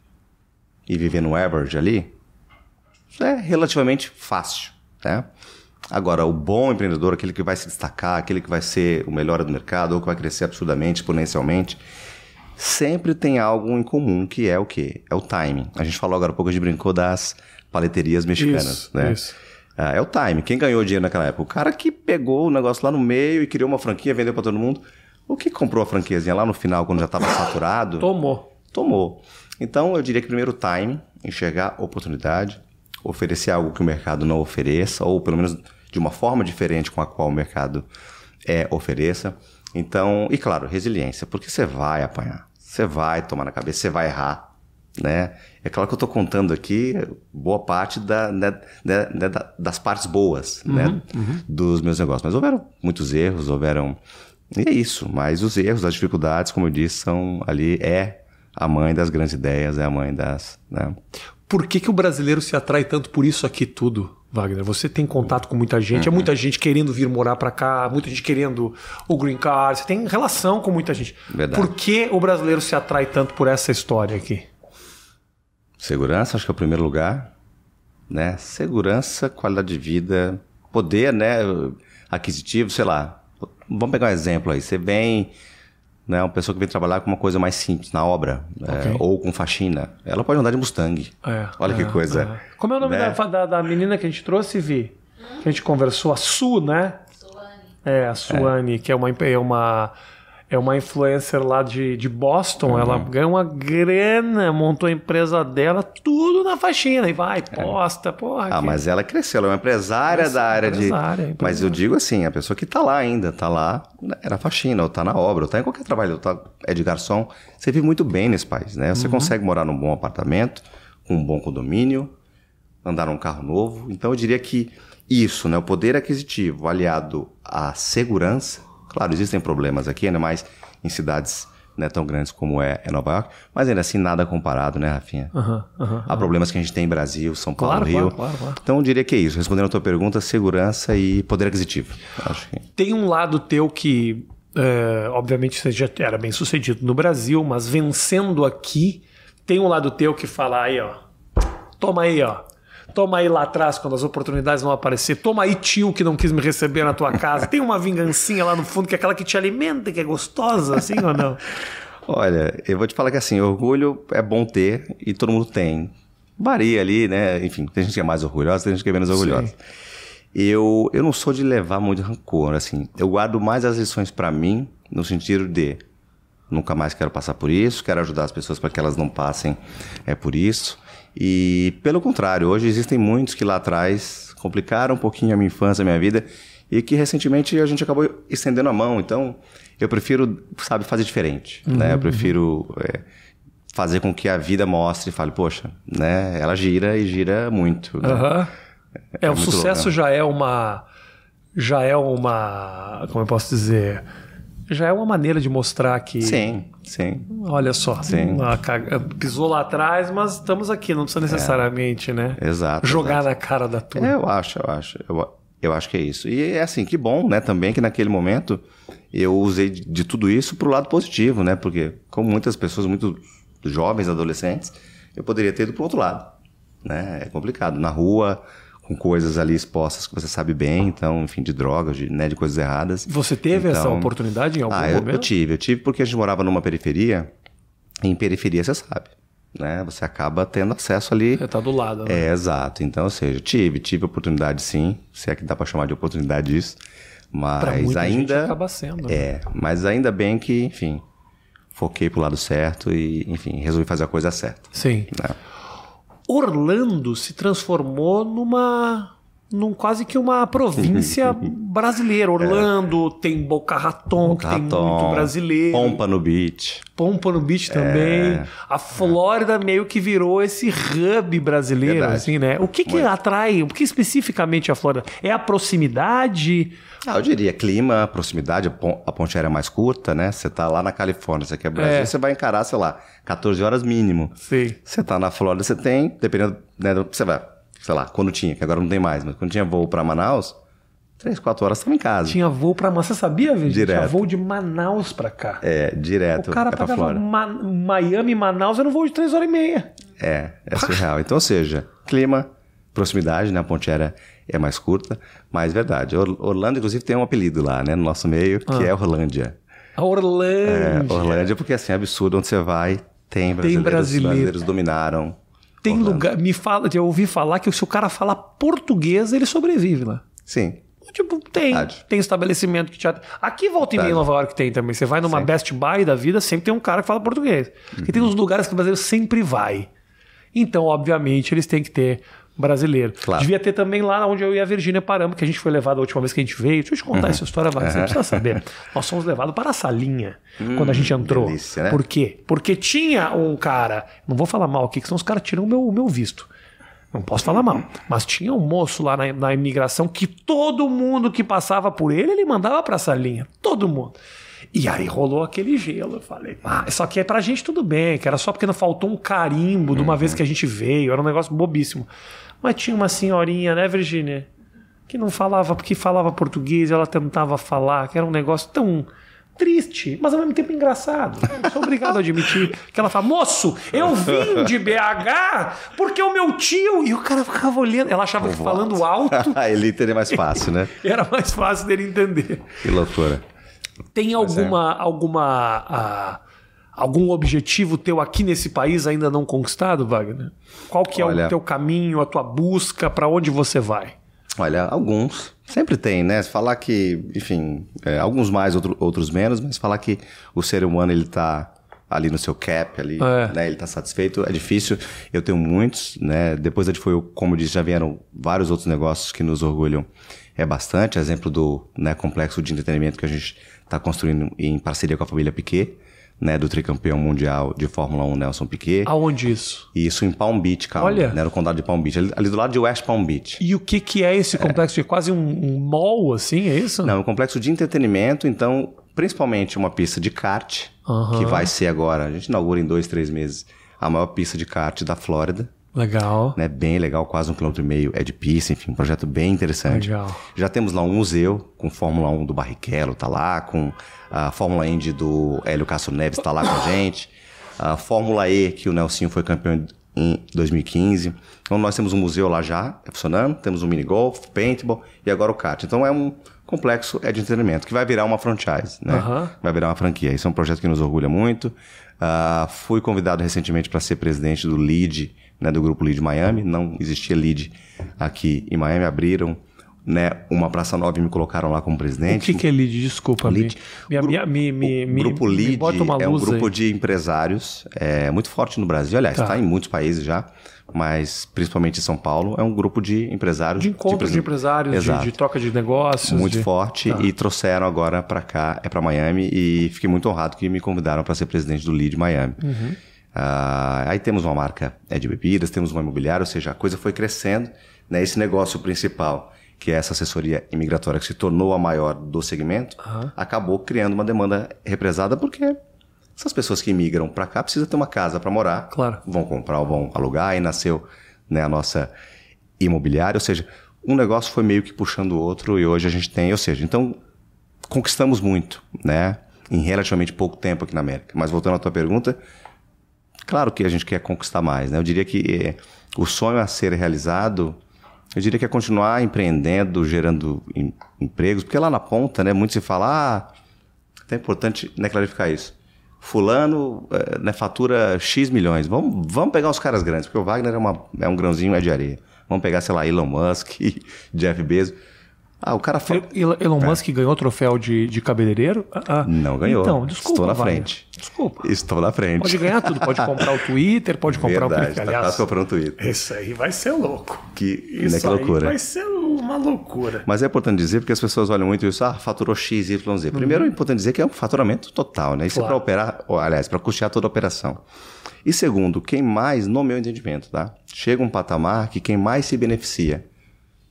e viver no average ali, é relativamente fácil, né? Agora, o bom empreendedor, aquele que vai se destacar, aquele que vai ser o melhor do mercado, ou que vai crescer absurdamente, exponencialmente, sempre tem algo em comum, que é o quê? É o timing. A gente falou agora há pouco, a gente brincou das paleterias mexicanas, isso, né? Isso. Ah, é o time. Quem ganhou dinheiro naquela época? O cara que pegou o negócio lá no meio e criou uma franquia, vendeu para todo mundo. O que comprou a franquiazinha lá no final, quando já estava saturado? Tomou. Tomou. Então, eu diria que primeiro o time, enxergar oportunidade, oferecer algo que o mercado não ofereça, ou pelo menos de uma forma diferente com a qual o mercado é, ofereça. Então, e claro, resiliência, porque você vai apanhar. Você vai tomar na cabeça, você vai errar, né? É claro que eu estou contando aqui boa parte da, né, né, né, das partes boas, uhum, né? Uhum. Dos meus negócios. Mas houveram muitos erros, houveram... E é isso, mas os erros, as dificuldades, como eu disse, são ali, é a mãe das grandes ideias, é a mãe das... Né? Por que, que o brasileiro se atrai tanto por isso aqui tudo? Wagner, você tem contato com muita gente, uhum. é muita gente querendo vir morar para cá, muita gente querendo o green card, você tem relação com muita gente. Verdade. Por que o brasileiro se atrai tanto por essa história aqui? Segurança, acho que é o primeiro lugar, né? Segurança, qualidade de vida, poder, né, aquisitivo, sei lá. Vamos pegar um exemplo aí. Você vem né, uma pessoa que vem trabalhar com uma coisa mais simples, na obra, é, okay. é, ou com faxina, ela pode andar de Mustang. É, Olha é, que coisa. É. Como é o nome né? da, da, da, menina que a gente trouxe, Vi? Que a gente conversou, a Su, né? Suane. É, a Suane, que é uma, é uma é uma influencer lá de, de Boston. Uhum. Ela ganha uma grana, montou a empresa dela, tudo na faxina. E vai, é. posta, porra. Ah, que... mas ela cresceu, ela é uma empresária da área empresária, de. Empresária. Mas eu digo assim, a pessoa que está lá ainda, está lá, era faxina, ou está na obra, ou está em qualquer trabalho, ou tá, é de garçom. Você vive muito bem nesse país, né? Você uhum. consegue morar num bom apartamento, com um bom condomínio, andar num carro novo. Então eu diria que isso, né? O poder aquisitivo aliado à segurança Claro, existem problemas aqui, ainda mais em cidades né, tão grandes como é, é, Nova York, mas ainda assim nada comparado, né, Rafinha? Uhum, uhum, Há problemas que a gente tem em Brasil, São Paulo, claro, Rio. Claro, claro, claro. Então eu diria que é isso. Respondendo a tua pergunta, segurança e poder aquisitivo. Que... Tem um lado teu que, é, obviamente, você já era bem sucedido no Brasil, mas vencendo aqui, tem um lado teu que fala aí, ó. Toma aí, ó. Toma aí lá atrás quando as oportunidades vão aparecer. Toma aí tio que não quis me receber na tua casa. Tem uma vingancinha lá no fundo que é aquela que te alimenta, que é gostosa, assim ou não? Olha, eu vou te falar que assim, orgulho é bom ter e todo mundo tem. Varia ali, né? Enfim, tem gente que é mais orgulhosa, tem gente que é menos orgulhosa. Eu, eu não sou de levar muito rancor, assim. Eu guardo mais as lições para mim, no sentido de nunca mais quero passar por isso, quero ajudar as pessoas para que elas não passem é por isso. E pelo contrário, hoje existem muitos que lá atrás complicaram um pouquinho a minha infância, a minha vida, e que recentemente a gente acabou estendendo a mão. Então, eu prefiro, sabe, fazer diferente, uhum, né? Eu prefiro é, fazer com que a vida mostre e fale, poxa, né? Ela gira e gira muito. Né? Uhum. É, é, o sucesso louco, né? já é uma já é uma, como eu posso dizer, já é uma maneira de mostrar que. Sim, sim. Olha só, sim. pisou lá atrás, mas estamos aqui, não precisa necessariamente, é. né? Exato. Jogar exato. na cara da turma. É, eu acho, eu acho. Eu, eu acho que é isso. E é assim, que bom, né? Também que naquele momento eu usei de, de tudo isso para o lado positivo, né? Porque, como muitas pessoas, muitos jovens, adolescentes, eu poderia ter ido para outro lado. Né? É complicado. Na rua, com coisas ali expostas que você sabe bem, então, enfim, de drogas, de, né, de coisas erradas. Você teve então, essa oportunidade em algum ah, momento? Eu, eu tive, eu tive porque a gente morava numa periferia, em periferia você sabe, né? Você acaba tendo acesso ali. Você tá do lado, né? É, exato. Então, ou seja, tive, tive oportunidade sim, se é que dá para chamar de oportunidade isso, mas ainda acaba sendo. Né? É, mas ainda bem que, enfim, foquei pro lado certo e, enfim, resolvi fazer a coisa certa. Sim. Né? Orlando se transformou numa num quase que uma província brasileira. Orlando é. tem Boca Raton, Boca que tem muito brasileiro. Pompa no Beach. Pompa no Beach também. É. A Flórida é. meio que virou esse hub brasileiro, Verdade. assim, né? O que que Muito. atrai, o que especificamente a Flórida? É a proximidade? Ah, eu diria clima, proximidade, a ponte aérea mais curta, né? Você tá lá na Califórnia, você quer Brasil, é. você vai encarar, sei lá, 14 horas mínimo. Sim. Você tá na Flórida, você tem, dependendo, né, você vai, sei lá, quando tinha, que agora não tem mais, mas quando tinha voo para Manaus, Três, quatro horas estava em casa. Tinha voo para Manaus. Você sabia, Virgínia? Direto. Tinha voo de Manaus para cá. É, direto. O cara é pagava Ma Miami, Manaus, era um voo de três horas e meia. É, é surreal. Então, ou seja, clima, proximidade, né? A ponte aérea é mais curta, mas verdade. Orlando, inclusive, tem um apelido lá, né? No nosso meio, que ah. é Orlândia. A Orlândia. É, Orlândia, porque assim, é absurdo. Onde você vai, tem brasileiros. Tem brasileiro. brasileiros dominaram. Tem Orlando. lugar... Me fala, eu ouvi falar que se o cara falar português, ele sobrevive lá. Sim. Tipo, tem. Verdade. Tem estabelecimento que te. Aqui volta e meia em Nova York tem também. Você vai numa Sim. Best Buy da vida, sempre tem um cara que fala português. Uhum. E tem uns lugares que o brasileiro sempre vai. Então, obviamente, eles têm que ter brasileiro. Claro. Devia ter também lá onde eu e a Virgínia paramos, que a gente foi levado a última vez que a gente veio. Deixa eu te contar essa história, vai, você precisa saber. Nós fomos levados para a salinha quando a gente entrou. delícia, né? Por quê? Porque tinha um cara, não vou falar mal aqui, que senão os caras tiram o meu, o meu visto. Não posso falar mal. Mas tinha um moço lá na, na imigração que todo mundo que passava por ele, ele mandava pra salinha. Todo mundo. E aí rolou aquele gelo. Eu falei, ah, só que é pra gente tudo bem, que era só porque não faltou um carimbo de uma vez que a gente veio. Era um negócio bobíssimo. Mas tinha uma senhorinha, né, Virginia? Que não falava, porque falava português, ela tentava falar, que era um negócio tão triste, mas ao mesmo tempo engraçado. Eu sou obrigado a admitir que ela fala: Moço, eu vim de BH porque o meu tio. E o cara ficava olhando. Ela achava que falando alto Ele teria mais fácil, né? era mais fácil dele entender. Que loucura. Tem alguma. alguma ah, algum objetivo teu aqui nesse país ainda não conquistado, Wagner? Qual que é Olha- o teu caminho, a tua busca, para onde você vai? Olha, alguns. Sempre tem, né? Falar que, enfim, é, alguns mais, outro- outros menos, mas falar que o ser humano ele tá ali no seu cap, ali, É. né? Ele tá satisfeito, é difícil. Eu tenho muitos, né? Depois da foi, como eu disse, já vieram vários outros negócios que nos orgulham. É bastante, exemplo do né, complexo de entretenimento que a gente está construindo em parceria com a família Piquet, né? Do tricampeão mundial de Fórmula 1, Nelson Piquet. Aonde isso? Isso em Palm Beach, calma, Olha. né? No condado de Palm Beach, ali, ali do lado de West Palm Beach. E o que, que é esse complexo? É quase um, um mall, assim, é isso? Não, é um complexo de entretenimento, então, principalmente uma pista de kart, Aham. que vai ser agora, a gente inaugura em dois, três meses, a maior pista de kart da Flórida. Legal. Né, bem legal, quase um quilômetro e meio é de pista, enfim, um projeto bem interessante. Legal. Já temos lá um museu com Fórmula 1 do Barrichello, tá lá, com a Fórmula Indy do Hélio Castro Neves, tá lá com a gente. A Fórmula E, que o Nelsinho foi campeão em 2015. Então nós temos um museu lá já, é funcionando, temos um mini golf, paintball e agora o kart. Então é um complexo é de entretenimento que vai virar uma franchise, né? Aham. Vai virar uma franquia. Isso é um projeto que nos orgulha muito. Ah, fui convidado recentemente para ser presidente do LEAD, né, do grupo LEAD Miami. Não existia LEAD aqui em Miami. Abriram né, uma praça nova e me colocaram lá como O presidente. que, que é lead? Desculpa, Lead. me, me, me, me, o grupo LEAD é um grupo aí. de empresários é, muito forte no Brasil. Aliás, Tá. está em muitos países já, mas principalmente em São Paulo. É um grupo de empresários. de encontros de, empresários, de, de troca de negócios. Muito de- forte Tá. e trouxeram agora para cá, é para Miami e fiquei muito honrado que me convidaram para ser presidente do Lead Miami. Uhum. Ah, aí temos uma marca é, de bebidas, temos uma imobiliária, ou seja, a coisa foi crescendo. Né? Esse negócio principal, que é essa assessoria imigratória que se tornou a maior do segmento, acabou criando uma demanda represada porque essas pessoas que imigram para cá precisam ter uma casa para morar, Claro. vão comprar ou vão alugar, aí nasceu né, a nossa imobiliária, ou seja, um negócio foi meio que puxando o outro e hoje a gente tem, ou seja, então conquistamos muito, né, em relativamente pouco tempo aqui na América. Mas voltando à tua pergunta, claro que a gente quer conquistar mais, né? Eu diria que eh, o sonho a ser realizado, eu diria que é continuar empreendendo, gerando em- empregos, porque lá na ponta, né, muito se fala, ah, é importante né, clarificar isso. Fulano eh, né, fatura X milhões. Vamos, vamos pegar os caras grandes, porque o Wagner é, uma, é um grãozinho é de areia. Vamos pegar, sei lá, Elon Musk, Jeff Bezos. Ah, o cara fa... Elon Elon Musk ganhou o troféu de, de cabeleireiro? Ah, ah. Não ganhou. Então, desculpa. Estou na Wagner. frente. Desculpa. Estou na frente. Pode ganhar tudo. Pode comprar o Twitter, pode comprar Verdade, o tá Aliás, quase comprando Twitter. Isso aí vai ser louco. Que, Isso né, que aí loucura. vai ser uma loucura. Mas é importante dizer, porque as pessoas olham muito isso, ah, faturou X, Y, Z. Primeiro é importante dizer que é um faturamento total, né? Isso Claro. é para operar, aliás, para custear toda a operação. E segundo, quem mais, no meu entendimento, tá? Chega um patamar que quem mais se beneficia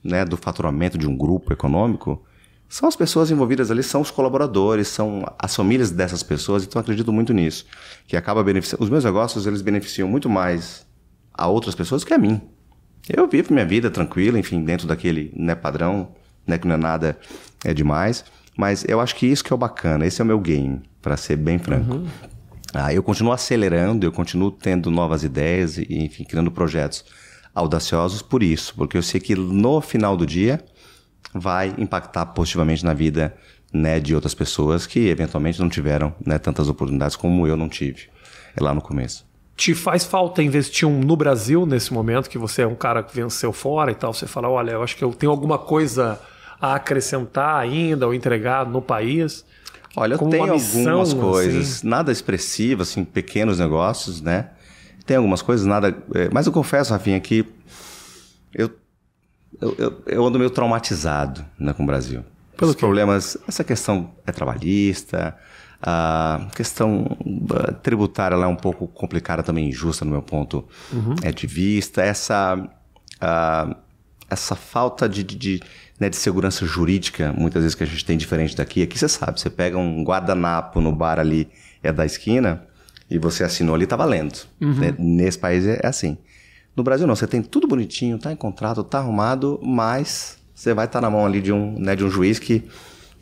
né, do faturamento de um grupo econômico são as pessoas envolvidas ali, são os colaboradores, são as famílias dessas pessoas, então eu acredito muito nisso. Que acaba beneficiando. Os meus negócios, eles beneficiam muito mais a outras pessoas que a mim. Eu vivo minha vida tranquila, enfim, dentro daquele né, padrão, né, que não é nada é demais. Mas eu acho que isso que é o bacana, esse é o meu game, para ser bem franco. Ah, eu continuo acelerando, eu continuo tendo novas ideias e, enfim, criando projetos audaciosos por isso, porque eu sei que no final do dia vai impactar positivamente na vida né, de outras pessoas que eventualmente não tiveram né, tantas oportunidades como eu não tive lá no começo. Te faz falta investir um no Brasil nesse momento, que você é um cara que venceu fora e tal? Você fala, olha, eu acho que eu tenho alguma coisa a acrescentar ainda ou entregar no país? Olha, eu Como tenho missão, algumas coisas, assim. nada expressivo, assim, pequenos negócios, né? Tem algumas coisas, nada. é, mas eu confesso, Rafinha, que Eu, eu, eu, eu ando meio traumatizado né, com o Brasil. Pelo Os quê? problemas, essa questão é trabalhista, a questão ah, tributária é um pouco complicada também, injusta no meu ponto é, de vista. Essa, ah, essa falta de, de, de, né, de segurança jurídica, muitas vezes que a gente tem diferente daqui. Aqui você sabe, você pega um guardanapo no bar ali, é da esquina, e você assinou ali, tá valendo. Né? Nesse país é, assim. No Brasil não, você tem tudo bonitinho, tá em contrato, tá arrumado, mas você vai estar na mão ali de um, né, de um juiz que,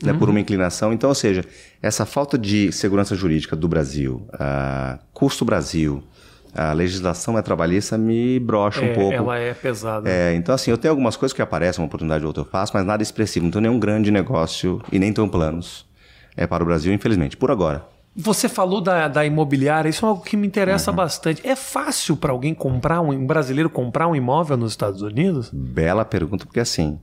né, por uma inclinação. Então, ou seja, essa falta de segurança jurídica do Brasil, ah, custo Brasil, a legislação é trabalhista me brocha um É, pouco. ela é pesada. É, então assim, eu tenho algumas coisas que aparecem, uma oportunidade ou outra eu faço, mas nada expressivo. Não tenho nenhum grande negócio e nem tenho planos é, para o Brasil, infelizmente, por agora. Você falou da, da imobiliária, isso é algo que me interessa Uhum. bastante. É fácil para alguém comprar, um, um brasileiro comprar um imóvel nos Estados Unidos? Bela pergunta, porque assim,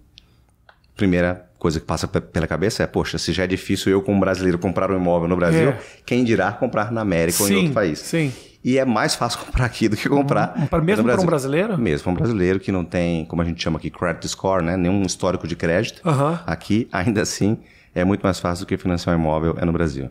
primeira coisa que passa pe- pela cabeça é, poxa, se já é difícil eu como brasileiro comprar um imóvel no Brasil, É. quem dirá comprar na América ou em outro país? sim. E é mais fácil comprar aqui do que comprar Hum, pra- mesmo para um Brasil. brasileiro? Mesmo para um brasileiro que não tem, como a gente chama aqui, credit score, né? Nenhum histórico de crédito. Aham. Aqui, ainda assim, é muito mais fácil do que financiar um imóvel é no Brasil.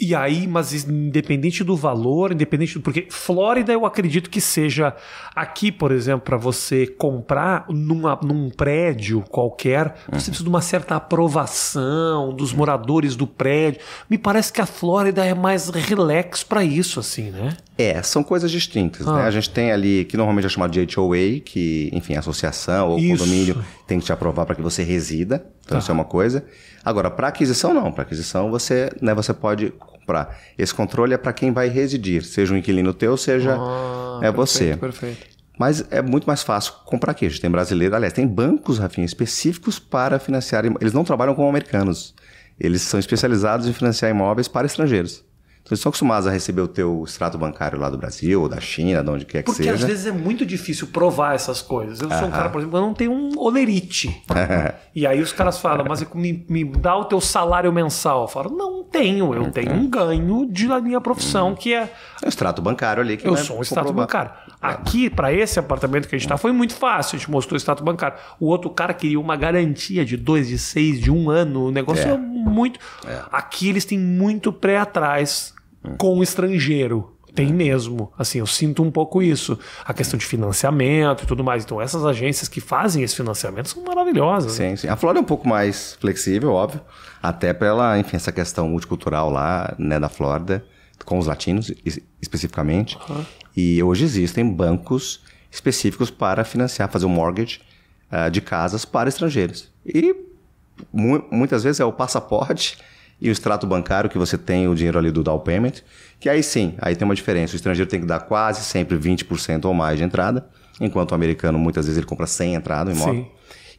E aí, mas independente do valor, independente do. Porque Flórida eu acredito que seja. Aqui, por exemplo, para você comprar numa, num prédio qualquer, você precisa de uma certa aprovação dos moradores do prédio. Me parece que a Flórida é mais relax para isso, assim, né? É, são coisas distintas, Ah. né? A gente tem ali, que normalmente é chamado de HOA, que, enfim, associação ou Isso. condomínio tem que te aprovar para que você resida. Então, isso é uma coisa. Agora, para aquisição, não. Para aquisição, você, né, você pode comprar. Esse controle é para quem vai residir, seja um inquilino teu, seja Ah, é você. Perfeito. Mas é muito mais fácil comprar aqui. A gente tem brasileiro, aliás, tem bancos, Rafinha, específicos para financiar. Eles não trabalham como americanos. Eles são especializados em financiar imóveis para estrangeiros. Eles estão acostumados a receber o teu extrato bancário lá do Brasil, ou da China, de onde quer que Porque seja. às vezes é muito difícil provar essas coisas. Eu sou um cara, por exemplo, eu não tenho um olerite. e aí os caras falam, mas me, me dá o teu salário mensal. Eu falo, não tenho, eu tenho um ganho de da minha profissão, que é. É o extrato bancário ali que Eu sou um extrato comprovar. bancário. Aqui, para esse apartamento que a gente está, foi muito fácil. A gente mostrou o extrato bancário. O outro cara queria uma garantia de dois, de seis, de um ano. O negócio é, É. muito. Aqui eles têm muito pré atrás com o estrangeiro. Tem mesmo. Assim, eu sinto um pouco isso. A questão de financiamento e tudo mais. Então, essas agências que fazem esse financiamento são maravilhosas. né? Sim, sim. A Flórida é um pouco mais flexível, óbvio. Até pela, enfim, essa questão multicultural lá, né, da Flórida, com os latinos es- especificamente. E hoje existem bancos específicos para financiar, fazer um mortgage ah, de casas para estrangeiros. E mu- muitas vezes é o passaporte e o extrato bancário que você tem o dinheiro ali do down payment, que aí sim, aí tem uma diferença. O estrangeiro tem que dar quase sempre 20% ou mais de entrada, enquanto o americano muitas vezes ele compra sem entrada o imóvel. Sim.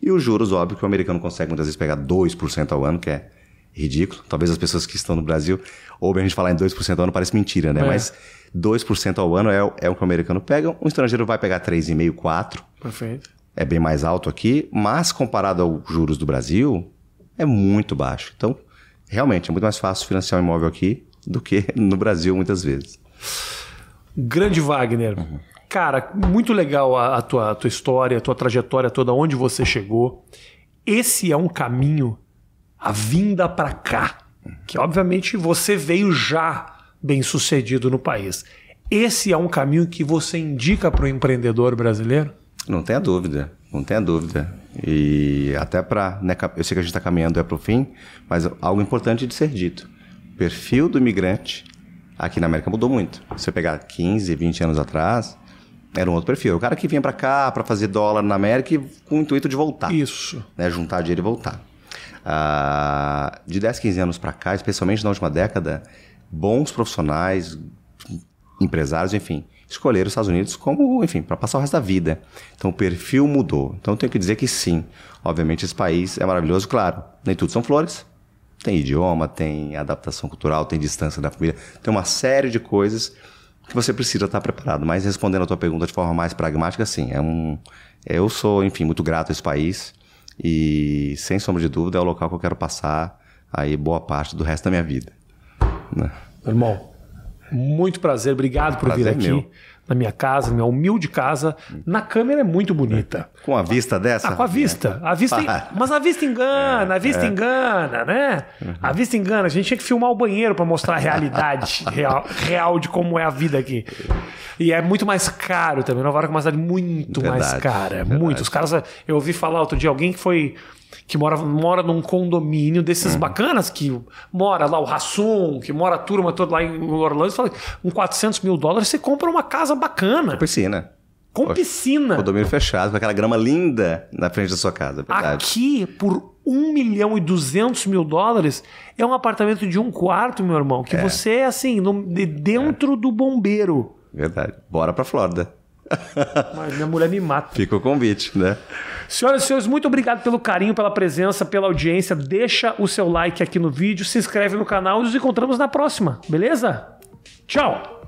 E os juros, óbvio, que o americano consegue muitas vezes pegar 2% ao ano, que é ridículo. Talvez as pessoas que estão no Brasil ouvem a gente falar em 2% ao ano, parece mentira, né? É. Mas 2% ao ano é, o- é o que o americano pega. Um estrangeiro vai pegar 3,5%, 4%. Perfeito. É bem mais alto aqui, mas comparado aos juros do Brasil, é muito baixo. Então, realmente, é muito mais fácil financiar um imóvel aqui do que no Brasil, muitas vezes. Grande Wagner. Cara, muito legal a, a tua, a tua história, a tua trajetória toda, onde você chegou. Esse é um caminho, a vinda para cá, que obviamente você veio já bem sucedido no país. Esse é um caminho que você indica para o empreendedor brasileiro? Não tenha dúvida, não tenha dúvida. E até para. Né, eu sei que a gente está caminhando é para o fim, mas algo importante de ser dito. O perfil do imigrante aqui na América mudou muito. Se você pegar 15, 20 anos atrás, era um outro perfil. O cara que vinha para cá para fazer dólar na América e com o intuito de voltar. Isso. né, juntar dinheiro e voltar. Ah, de 10, 15 anos para cá, especialmente na última década, bons profissionais, empresários, enfim, escolheram os Estados Unidos como, enfim, para passar o resto da vida. Então o perfil mudou. Então eu tenho que dizer que sim. Obviamente esse país é maravilhoso, claro. Nem tudo são flores. Tem idioma, tem adaptação cultural, tem distância da família, tem uma série de coisas que você precisa estar preparado. Mas respondendo a tua pergunta de forma mais pragmática, sim, é um eu sou, enfim, muito grato a esse país e sem sombra de dúvida é o local que eu quero passar aí boa parte do resto da minha vida. né? Irmão, muito prazer. Obrigado por Prazer vir aqui. meu. Na minha casa, na minha humilde casa. Na câmera é muito bonita. Com a vista dessa? Ah, com a vista. A vista Mas a vista engana, a vista é. engana, né? Uhum. A vista engana. A gente tinha que filmar o banheiro para mostrar a realidade real, real de como é a vida aqui. E é muito mais caro também. Nova York é uma cidade muito verdade, mais cara. Verdade. Muito. Os caras. Eu ouvi falar outro dia alguém que foi que mora, mora num condomínio desses uhum. bacanas, que mora lá o Rassum, que mora a turma toda lá em Orlando, fala com 400 mil dólares você compra uma casa bacana. Piscina. Com Poxa, piscina. Condomínio fechado, com aquela grama linda na frente da sua casa. É. Aqui, por 1 milhão e 200 mil dólares, é um apartamento de um quarto, meu irmão, que é. você é assim, no, de dentro é. do bombeiro. Verdade. Bora pra Flórida. Mas minha mulher me mata. Fica o convite, né? Senhoras e senhores, muito obrigado pelo carinho, pela presença, pela audiência. Deixa o seu like aqui no vídeo, se inscreve no canal e nos encontramos na próxima, beleza? Tchau!